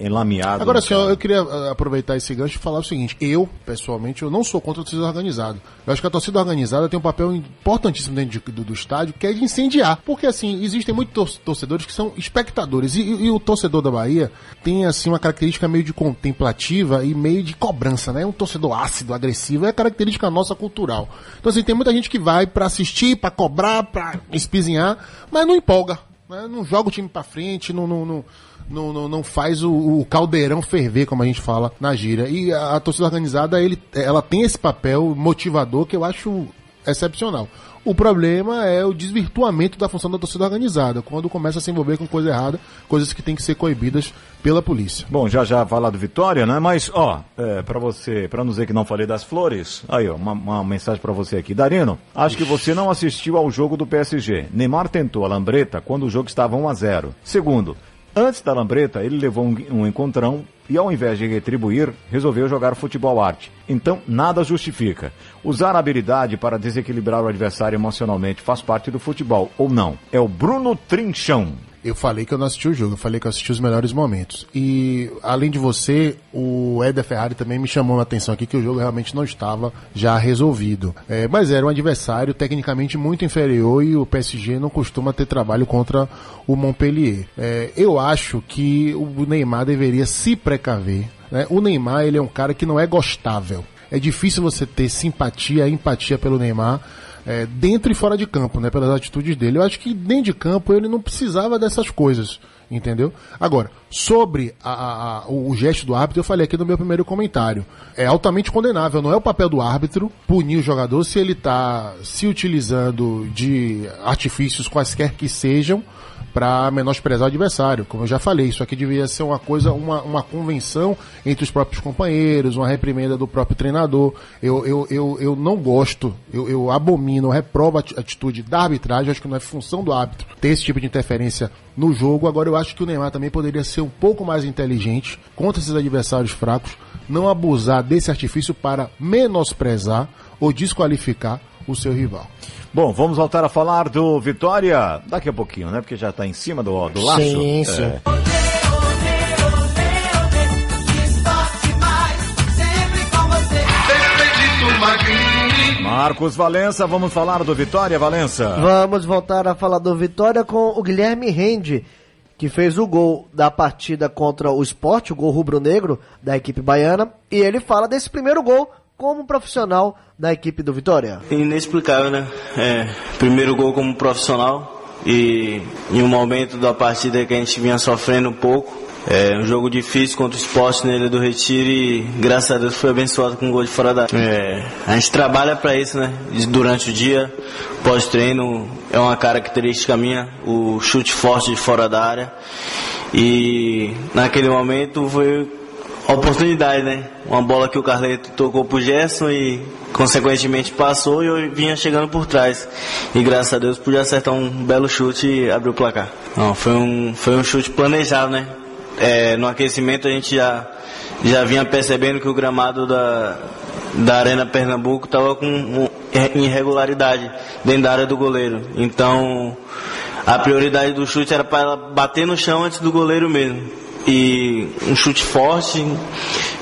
Enlameado. Agora, cara? eu queria ah, aproveitar esse gancho e falar o seguinte: eu, pessoalmente, eu não sou contra a torcida organizada. Eu acho que a torcida organizada tem um papel importantíssimo dentro de- do, do estádio, que é de incendiar. Porque, assim, existem muitos tor- torcedores que são espectadores. E, e- o torcedor da Bahia tem, assim, uma característica meio de contemplativa e meio de cobrança, né? Um torcedor ácido, agressivo, é característica nossa cultural. Então, assim, tem muita gente que vai pra assistir, pra cobrar, pra espizinhar, mas não empolga. Não joga o time pra frente, não, não, não, não, não, não faz o, o caldeirão ferver, como a gente fala na gira. E a, a torcida organizada, ele, ela tem esse papel motivador que eu acho excepcional. O problema é o desvirtuamento da função da torcida organizada, quando começa a se envolver com coisa errada, coisas que têm que ser coibidas pela polícia. Bom, já já falar do Vitória, né? Mas, ó, é, para você, para não dizer que não falei das flores, aí, ó, uma, uma mensagem para você aqui. Darino, acho que você não assistiu ao jogo do PSG. Neymar tentou a lambreta quando o jogo estava 1 a 0 Segundo, antes da lambreta, ele levou um, um encontrão e, ao invés de retribuir, resolveu jogar futebol arte. Então, nada justifica. Usar a habilidade para desequilibrar o adversário emocionalmente faz parte do futebol, ou não? É o Bruno Trinchão. Eu falei que eu não assisti o jogo, eu falei que eu assisti os melhores momentos. E, além de você, o Éder Ferrari também me chamou a atenção aqui que o jogo realmente não estava já resolvido. É, mas era um adversário tecnicamente muito inferior e o PSG não costuma ter trabalho contra o Montpellier. É, eu acho que o Neymar deveria se precaver. né? O Neymar, ele é um cara que não é gostável. É difícil você ter simpatia, empatia pelo Neymar é, dentro e fora de campo, né? Pelas atitudes dele. Eu acho que dentro de campo ele não precisava dessas coisas, entendeu? Agora, sobre a- a- o gesto do árbitro, eu falei aqui no meu primeiro comentário. É altamente condenável, não é o papel do árbitro punir o jogador se ele está se utilizando de artifícios quaisquer que sejam para menosprezar o adversário. Como eu já falei, isso aqui devia ser uma coisa, uma, uma convenção entre os próprios companheiros, uma reprimenda do próprio treinador. Eu, eu, eu, eu não gosto, eu, eu abomino, reprovo a atitude da arbitragem, acho que não é função do árbitro ter esse tipo de interferência no jogo. Agora eu acho que o Neymar também poderia ser um pouco mais inteligente contra esses adversários fracos, não abusar desse artifício para menosprezar ou desqualificar o seu rival. Bom, vamos voltar a falar do Vitória daqui a pouquinho, né? Porque já está em cima do, do laço. Sim, sim. É. Marcos Valença, vamos falar do Vitória, Valença. Vamos voltar a falar do Vitória com o Guilherme Rende, que fez o gol da partida contra o Sport, o gol rubro-negro da equipe baiana, e ele fala desse primeiro gol como profissional da equipe do Vitória. Inexplicável, né? É, primeiro gol como profissional e em um momento da partida que a gente vinha sofrendo um pouco. É um jogo difícil contra o esporte na Ilha do Retiro e graças a Deus foi abençoado com um gol de fora da área. É, a gente trabalha para isso, né? Durante o dia, pós-treino, é uma característica minha, o chute forte de fora da área. E naquele momento foi oportunidade, né? Uma bola que o Carleto tocou pro Gerson e consequentemente passou e eu vinha chegando por trás. E graças a Deus pude acertar um belo chute e abrir o placar. Não, foi um, foi um chute planejado, né? É, no aquecimento a gente já, já vinha percebendo que o gramado da, da Arena Pernambuco estava com irregularidade dentro da área do goleiro. Então a prioridade do chute era para bater no chão antes do goleiro mesmo e um chute forte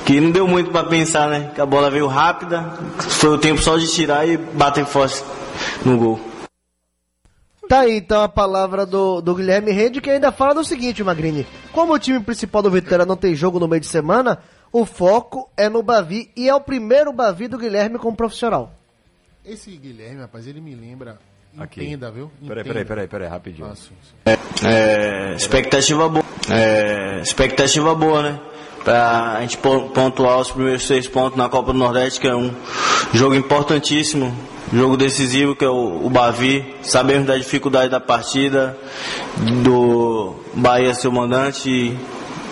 que não deu muito para pensar, né? Que a bola veio rápida, foi o tempo só de tirar e bater forte no gol. Tá aí então a palavra do, do Guilherme Rende, que ainda fala do seguinte, Magrini. Como o time principal do Vitória não tem jogo no meio de semana, o foco é no Bavi e é o primeiro Bavi do Guilherme como profissional. Esse Guilherme, rapaz, ele me lembra. Aqui. Entenda, viu? Peraí, peraí, peraí, peraí, rapidinho. Ah, sim, sim. É, expectativa boa. É, expectativa boa, né? Pra gente pon- pontuar os primeiros seis pontos na Copa do Nordeste, que é um jogo importantíssimo, jogo decisivo, que é o, o Bavi. Sabemos da dificuldade da partida, do Bahia ser o mandante e,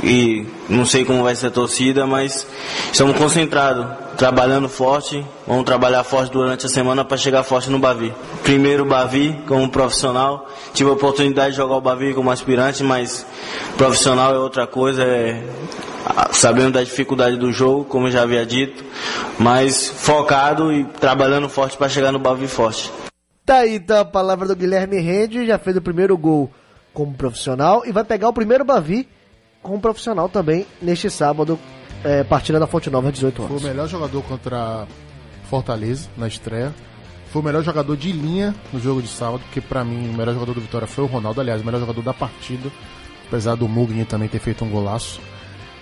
e não sei como vai ser a torcida, mas estamos concentrados, trabalhando forte. Vamos trabalhar forte durante a semana para chegar forte no Bavi. Primeiro Bavi como profissional. Tive a oportunidade de jogar o Bavi como aspirante, mas profissional é outra coisa. É, sabendo da dificuldade do jogo, como eu já havia dito, mas focado e trabalhando forte para chegar no Bavi forte. Tá aí então a palavra do Guilherme Rende, já fez o primeiro gol como profissional e vai pegar o primeiro Bavi como profissional também neste sábado, é, partida da Fonte Nova, 18 Foi o anos. melhor jogador contra Fortaleza na estreia. Foi o melhor jogador de linha no jogo de sábado, porque pra mim o melhor jogador do Vitória foi o Ronaldo, aliás, o melhor jogador da partida, apesar do Mugni também ter feito um golaço.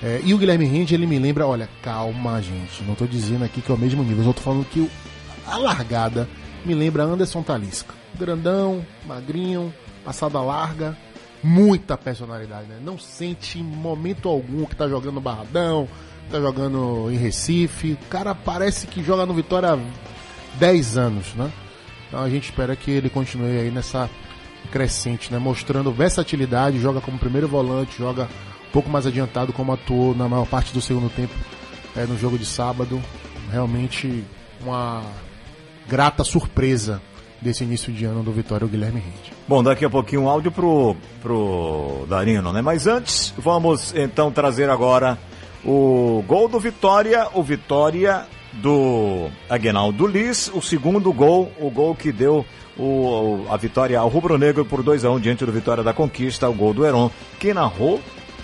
É, e o Guilherme Rende, ele me lembra, olha, calma, gente, não tô dizendo aqui que é o mesmo nível, eu tô falando que o- a largada me lembra Anderson Talisca. Grandão, magrinho, passada larga, muita personalidade, né? Não sente em momento algum que tá jogando Barradão, tá jogando em Recife. O cara parece que joga no Vitória há 10 anos, né? Então a gente espera que ele continue aí nessa crescente, né? Mostrando versatilidade, joga como primeiro volante, joga um pouco mais adiantado como atuou na maior parte do segundo tempo é, no jogo de sábado. Realmente uma grata surpresa desse início de ano do Vitória, o Guilherme Rende. Bom, daqui a pouquinho um áudio pro, pro Darino, né? Mas antes, vamos então trazer agora o gol do Vitória, o Vitória do Aguinaldo Liz, o segundo gol, o gol que deu o, a vitória ao Rubro Negro por 2 a 1 diante do Vitória da Conquista, o gol do Heron. Quem narrou?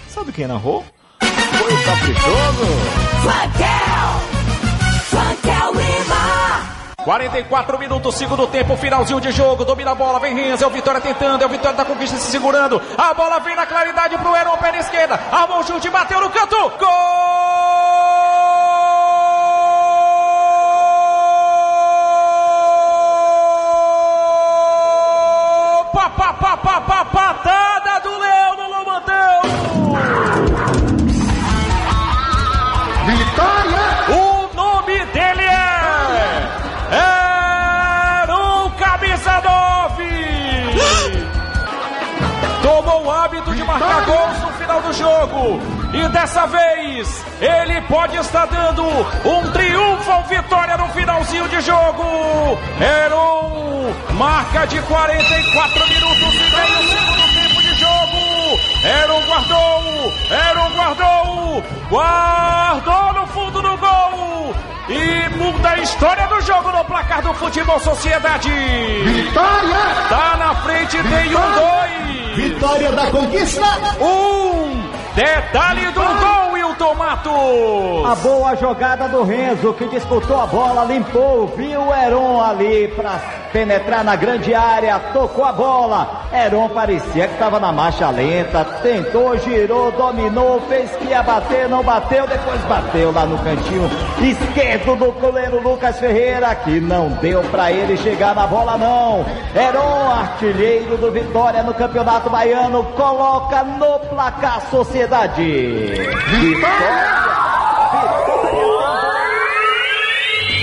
Sabe quem narrou? Foi o Caprichoso! 44 minutos, segundo tempo, finalzinho de jogo, domina a bola, vem Renzo, é o Vitória tentando, é o Vitória da Conquista se segurando, a bola vem na claridade pro Heron, pé na esquerda, armou o chute, bateu no canto, gol! Vitória! Tá na frente, tem um dois. Vitória da conquista! Um detalhe do gol, Wilton Matos. A boa jogada do Renzo, que disputou a bola, limpou, viu o Heron ali para penetrar na grande área, tocou a bola. Heron parecia que estava na marcha lenta, tentou, girou, dominou, fez que ia bater, não bateu, depois bateu lá no cantinho esquerdo do goleiro Lucas Ferreira, que não deu para ele chegar na bola não. Heron, artilheiro do Vitória no Campeonato Baiano, coloca no placar Sociedade.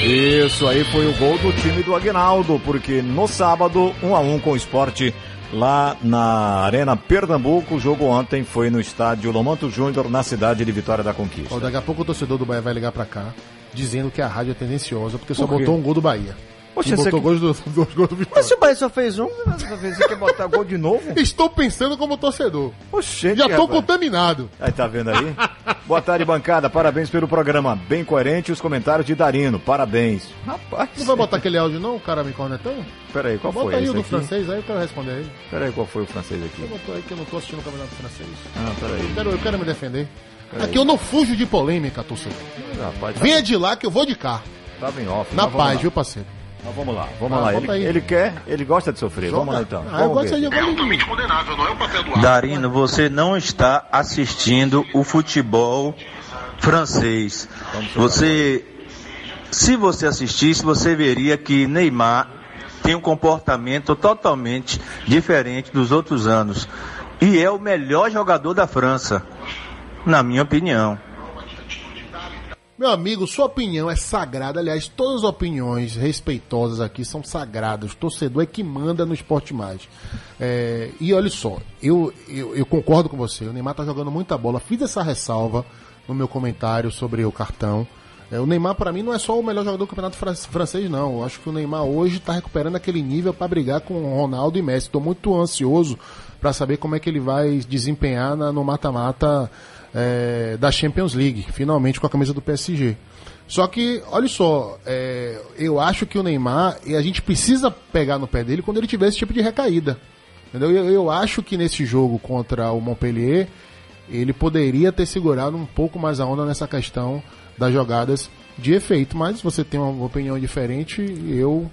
Isso aí foi o gol do time do Aguinaldo, porque no sábado, 1 um a 1 um com o esporte lá na Arena Pernambuco. O jogo ontem foi no estádio Lomanto Júnior, na cidade de Vitória da Conquista. Ó, daqui a pouco o torcedor do Bahia vai ligar pra cá, dizendo que a rádio é tendenciosa, porque só Por quê? botou um gol do Bahia. Poxa, você botou que- gols do, dois gols do Vitória. Mas se o Bahia só fez um, Você quer botar gol de novo? Estou pensando como torcedor. Oxente, Já tô rapaz. contaminado. Aí tá vendo aí? Boa tarde, bancada. Parabéns pelo programa. Bem coerente os comentários de Darino. Parabéns. Rapaz. Não vai botar aquele áudio não, o cara me cornetão? Peraí, qual Bota foi aí esse o do aqui? francês, aí eu quero responder aí. Peraí, qual foi o francês Você aqui? botou aí que eu não tô assistindo o campeonato francês. Ah, peraí. Eu quero, eu quero me defender. Peraí. Aqui eu não fujo de polêmica, torcedor. Rapaz, tá- Venha de lá que eu vou de cá. Tava em off. Na paz, viu, parceiro? Mas vamos lá, vamos Ah, lá. Ele, ele quer, ele gosta de sofrer. Joga. Vamos lá então. Ah, eu Vamos gosto ver. de jogar Altamente condenável, não é o papel do Darino, você não está assistindo o futebol francês. Você, se você assistisse, você veria que Neymar tem um comportamento totalmente diferente dos outros anos e é o melhor jogador da França, na minha opinião. Meu amigo, sua opinião é sagrada. Aliás, todas as opiniões respeitosas aqui são sagradas. O torcedor é que manda no Esporte Mais. É, e olha só, eu, eu, eu concordo com você. O Neymar tá jogando muita bola. Fiz essa ressalva no meu comentário sobre o cartão. É, o Neymar, para mim, não é só o melhor jogador do campeonato fran- francês, não. Eu acho que o Neymar hoje tá recuperando aquele nível para brigar com o Ronaldo e Messi. Estou muito ansioso para saber como é que ele vai desempenhar na- no mata-mata é, da Champions League, finalmente com a camisa do PSG. Só que, olha só, é, eu acho que o Neymar, e a gente precisa pegar no pé dele quando ele tiver esse tipo de recaída. Entendeu? Eu, eu acho que nesse jogo contra o Montpellier, ele poderia ter segurado um pouco mais a onda nessa questão das jogadas de efeito. Mas você tem uma opinião diferente, eu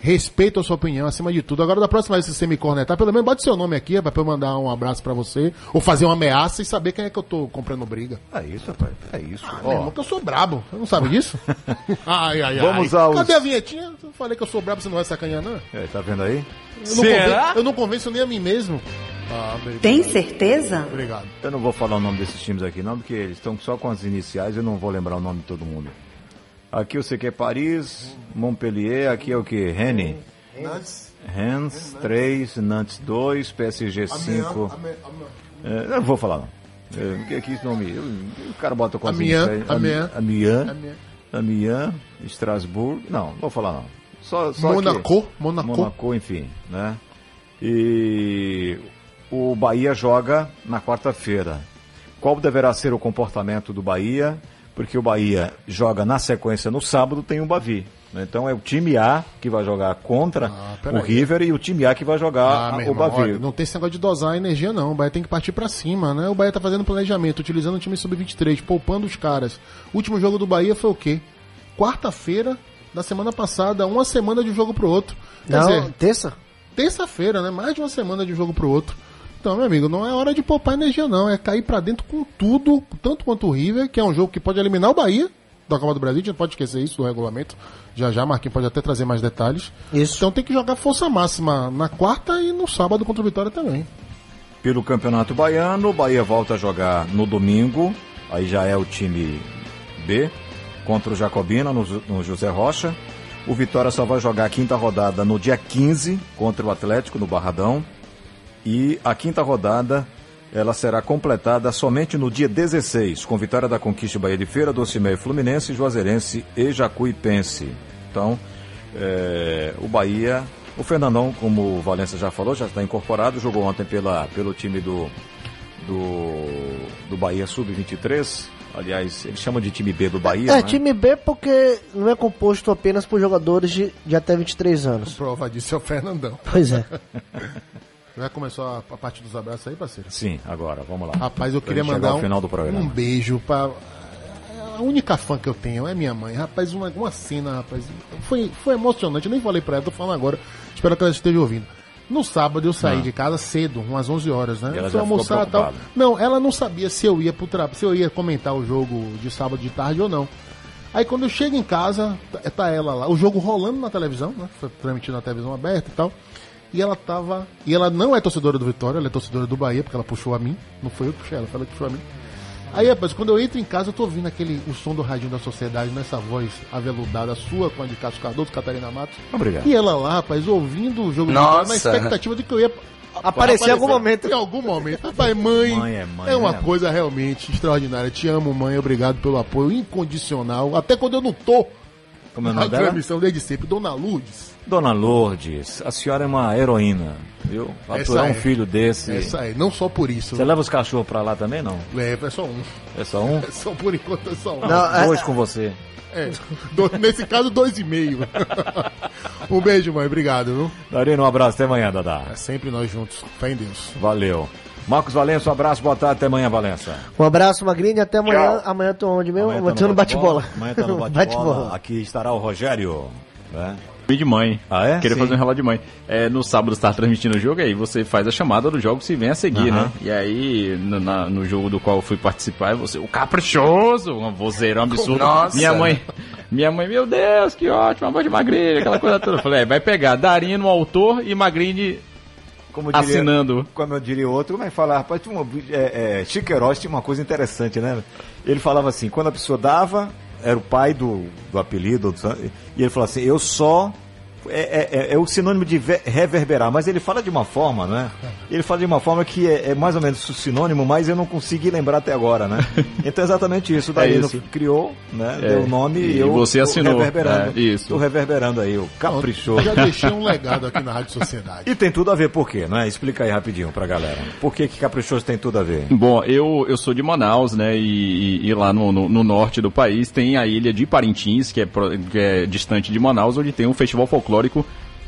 respeito a sua opinião acima de tudo. Agora, da próxima vez que você me cornetar, pelo menos bote seu nome aqui, rapaz, pra eu mandar um abraço pra você, ou fazer uma ameaça e saber quem é que eu tô comprando briga. É isso, rapaz. É isso. Meu irmão, que eu sou brabo. Você não sabe disso? ai, ai, ai. Vamos aos- Cadê a vinhetinha? Eu falei que eu sou brabo, você não vai sacanear, não? É, tá vendo aí? Eu não, conven- eu não convenço nem a mim mesmo. Ah. Tem certeza? Obrigado. Eu não vou falar o nome desses times aqui não, porque eles estão só com as iniciais eu não vou lembrar o nome de todo mundo. Aqui eu sei que é Paris, Montpellier, aqui é o que? Rennes. Rennes 3, Nantes 2, PSG 5. É, não vou falar não. É, porque aqui esse nome. eu- o cara bota com as Amiens. Amiens. Amiens. Amiens. Amiens, Estrasburgo. Não, não vou falar não. Só, só Monaco, aqui. Monaco. Monaco, enfim, né? E o Bahia joga na quarta-feira. Qual deverá ser o comportamento do Bahia? Porque o Bahia joga na sequência no sábado, tem um Bavi. né? Então é o time A que vai jogar contra o Ah, peraí. River e o time A que vai jogar Ah, o irmão, Bavi. olha, não tem esse negócio de dosar a energia, não. O Bahia tem que partir pra cima, né? O Bahia tá fazendo planejamento, utilizando o time sub-23, poupando os caras. O último jogo do Bahia foi o quê? Quarta-feira da semana passada, uma semana de um jogo pro outro. Quer Não, dizer, terça? terça-feira, né? Mais de uma semana de um jogo pro outro. Então, meu amigo, não é hora de poupar energia, não. É cair pra dentro com tudo, tanto quanto o River, que é um jogo que pode eliminar o Bahia da Copa do Brasil. A gente não pode esquecer isso do regulamento. Já já, Marquinhos pode até trazer mais detalhes. Isso. Então tem que jogar força máxima na quarta e no sábado contra o Vitória também. Pelo Campeonato Baiano, o Bahia volta a jogar no domingo, aí já é o time B, contra o Jacobina, no, no José Rocha. O Vitória só vai jogar a quinta rodada no dia 15, contra o Atlético, no Barradão. E a quinta rodada ela será completada somente no dia 16, com vitória da Conquista Bahia de Feira, Docimé Fluminense, Juazeirense e Jacuipense. Então, é, o Bahia, o Fernandão, como o Valência já falou, já está incorporado, jogou ontem pela, pelo time do, do, do Bahia Sub-23. Aliás, eles chamam de time B do Bahia. É, né? time B porque não é composto apenas por jogadores de, de até 23 anos. Prova disso é o Fernandão. Pois é. Já começou a, a parte dos abraços aí, parceiro? Sim, agora, vamos lá. Rapaz, eu Pra queria mandar um, um beijo pra. A única fã que eu tenho é minha mãe. Rapaz, uma, uma cena, rapaz. Foi, foi emocionante. Eu nem falei pra ela, tô falando agora. Espero que ela esteja ouvindo. No sábado eu saí Ah. de casa cedo, umas 11 horas, né? E ela Fui almoçar tal. Não, ela não sabia se eu ia pro tra... se eu ia comentar o jogo de sábado de tarde ou não. Aí quando eu chego em casa, tá- tá ela lá, o jogo rolando na televisão, né? Foi transmitido na televisão aberta e tal. E ela tava. E ela não é torcedora do Vitória, ela é torcedora do Bahia, porque ela puxou a mim. Não foi eu que puxei ela, foi ela que puxou a mim. Aí, rapaz, quando eu entro em casa, eu tô ouvindo aquele, o som do radinho da sociedade, nessa voz aveludada sua, com a de Cássio Cardoso, Catarina Matos. Obrigado. E ela lá, rapaz, ouvindo o jogo Nossa. de na expectativa de que eu ia Aparecer em algum momento. Em algum momento. Rapaz, mãe, Mãe é mãe, é uma né? coisa realmente extraordinária. Te amo, mãe. Obrigado pelo apoio incondicional. Até quando eu não tô Como é o nome dela? transmissão desde sempre. Dona Lourdes. Dona Lourdes, a senhora é uma heroína, viu? Aturar é. um filho desse. Essa aí, não só por isso. Você leva os cachorros pra lá também, não? Leva, é só um. É só um? É só por enquanto, é só um. Não, Dois é- com você. É, do- nesse caso, dois e meio. um beijo, mãe. Obrigado, viu? Darino, um abraço, até amanhã, Dadá. É sempre nós juntos. Fé em Deus. Valeu. Marcos Valença, um abraço, boa tarde, até amanhã, Valença. Um abraço, Magrini, até amanhã. Amanhã eu tô onde mesmo? Amanhã Amanhã tá tô no bate-bola. Amanhã tá no bate-bola. Aqui estará o Rogério. Né? de mãe. Ah, é? Queria Sim. fazer um relato de mãe. É, no sábado você tá transmitindo o jogo, aí você faz a chamada do jogo se vem a seguir, Aham. né? E aí, no, na- no jogo do qual eu fui participar, você, o caprichoso, um vozeirão absurdo. Nossa. Minha mãe, minha mãe, meu Deus, que ótimo, uma voz de magrinha, aquela coisa toda. Eu falei, é, vai pegar Darino, autor, e Magrini Como diria- assinando. Como eu diria outro, mas falar, rapaz, tinha uma, é, é, Chiqueiroz tinha uma coisa interessante, né? Ele falava assim, quando a pessoa dava, era o pai do, do apelido, do- e ele falava assim, eu só. É, é- é o sinônimo de ve- reverberar, mas ele fala de uma forma, né? Ele fala de uma forma que é, é mais ou menos o sinônimo, mas eu não consegui lembrar até agora, né? Então é exatamente isso. É Darino isso. criou, né? É. Deu o nome E e eu você assinou. reverberando. É, isso. Tô reverberando aí, o caprichoso. Já deixei um legado aqui na Rádio Sociedade. E tem tudo a ver por quê, não é? Explica aí rapidinho pra galera. Por que que caprichoso tem tudo a ver? Bom, eu, eu sou de Manaus, né? E, e- lá no, no- no norte do país tem a ilha de Parintins, que é, que é distante de Manaus, onde tem um festival folclórico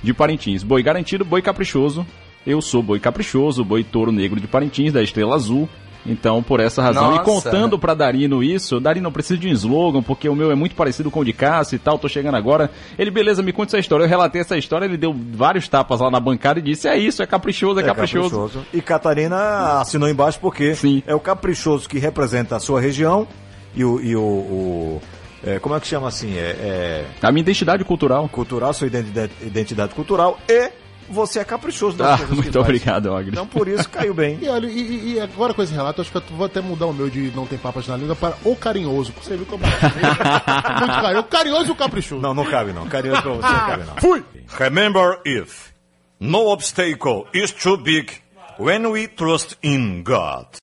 de Parintins. Boi garantido, boi caprichoso. Eu sou boi caprichoso, boi touro negro de Parintins, da Estrela Azul. Então, por essa razão, Nossa. e contando pra Darino isso, Darino, eu preciso de um slogan, porque o meu é muito parecido com o de Cássio e tal, tô chegando agora. Ele, beleza, me conta essa história. Eu relatei essa história, ele deu vários tapas lá na bancada e disse, é isso, é caprichoso, é, caprichoso. E Catarina assinou embaixo porque é o caprichoso que representa a sua região e o. E o, o- é, como é que chama assim? É, A minha identidade cultural. Cultural, sua identidade, identidade cultural e você é caprichoso das Ah, coisas que muito obrigado, Agri. Então por isso caiu bem. E olha, e, e- agora com esse relato, acho que eu vou até mudar o meu de não tem papas na língua para o carinhoso. Você viu que eu Muito carinhoso. O carinhoso e o caprichoso. Não, não cabe não. Carinhoso pra você não cabe não. Fui! Remember if no obstacle is too big when we trust in God.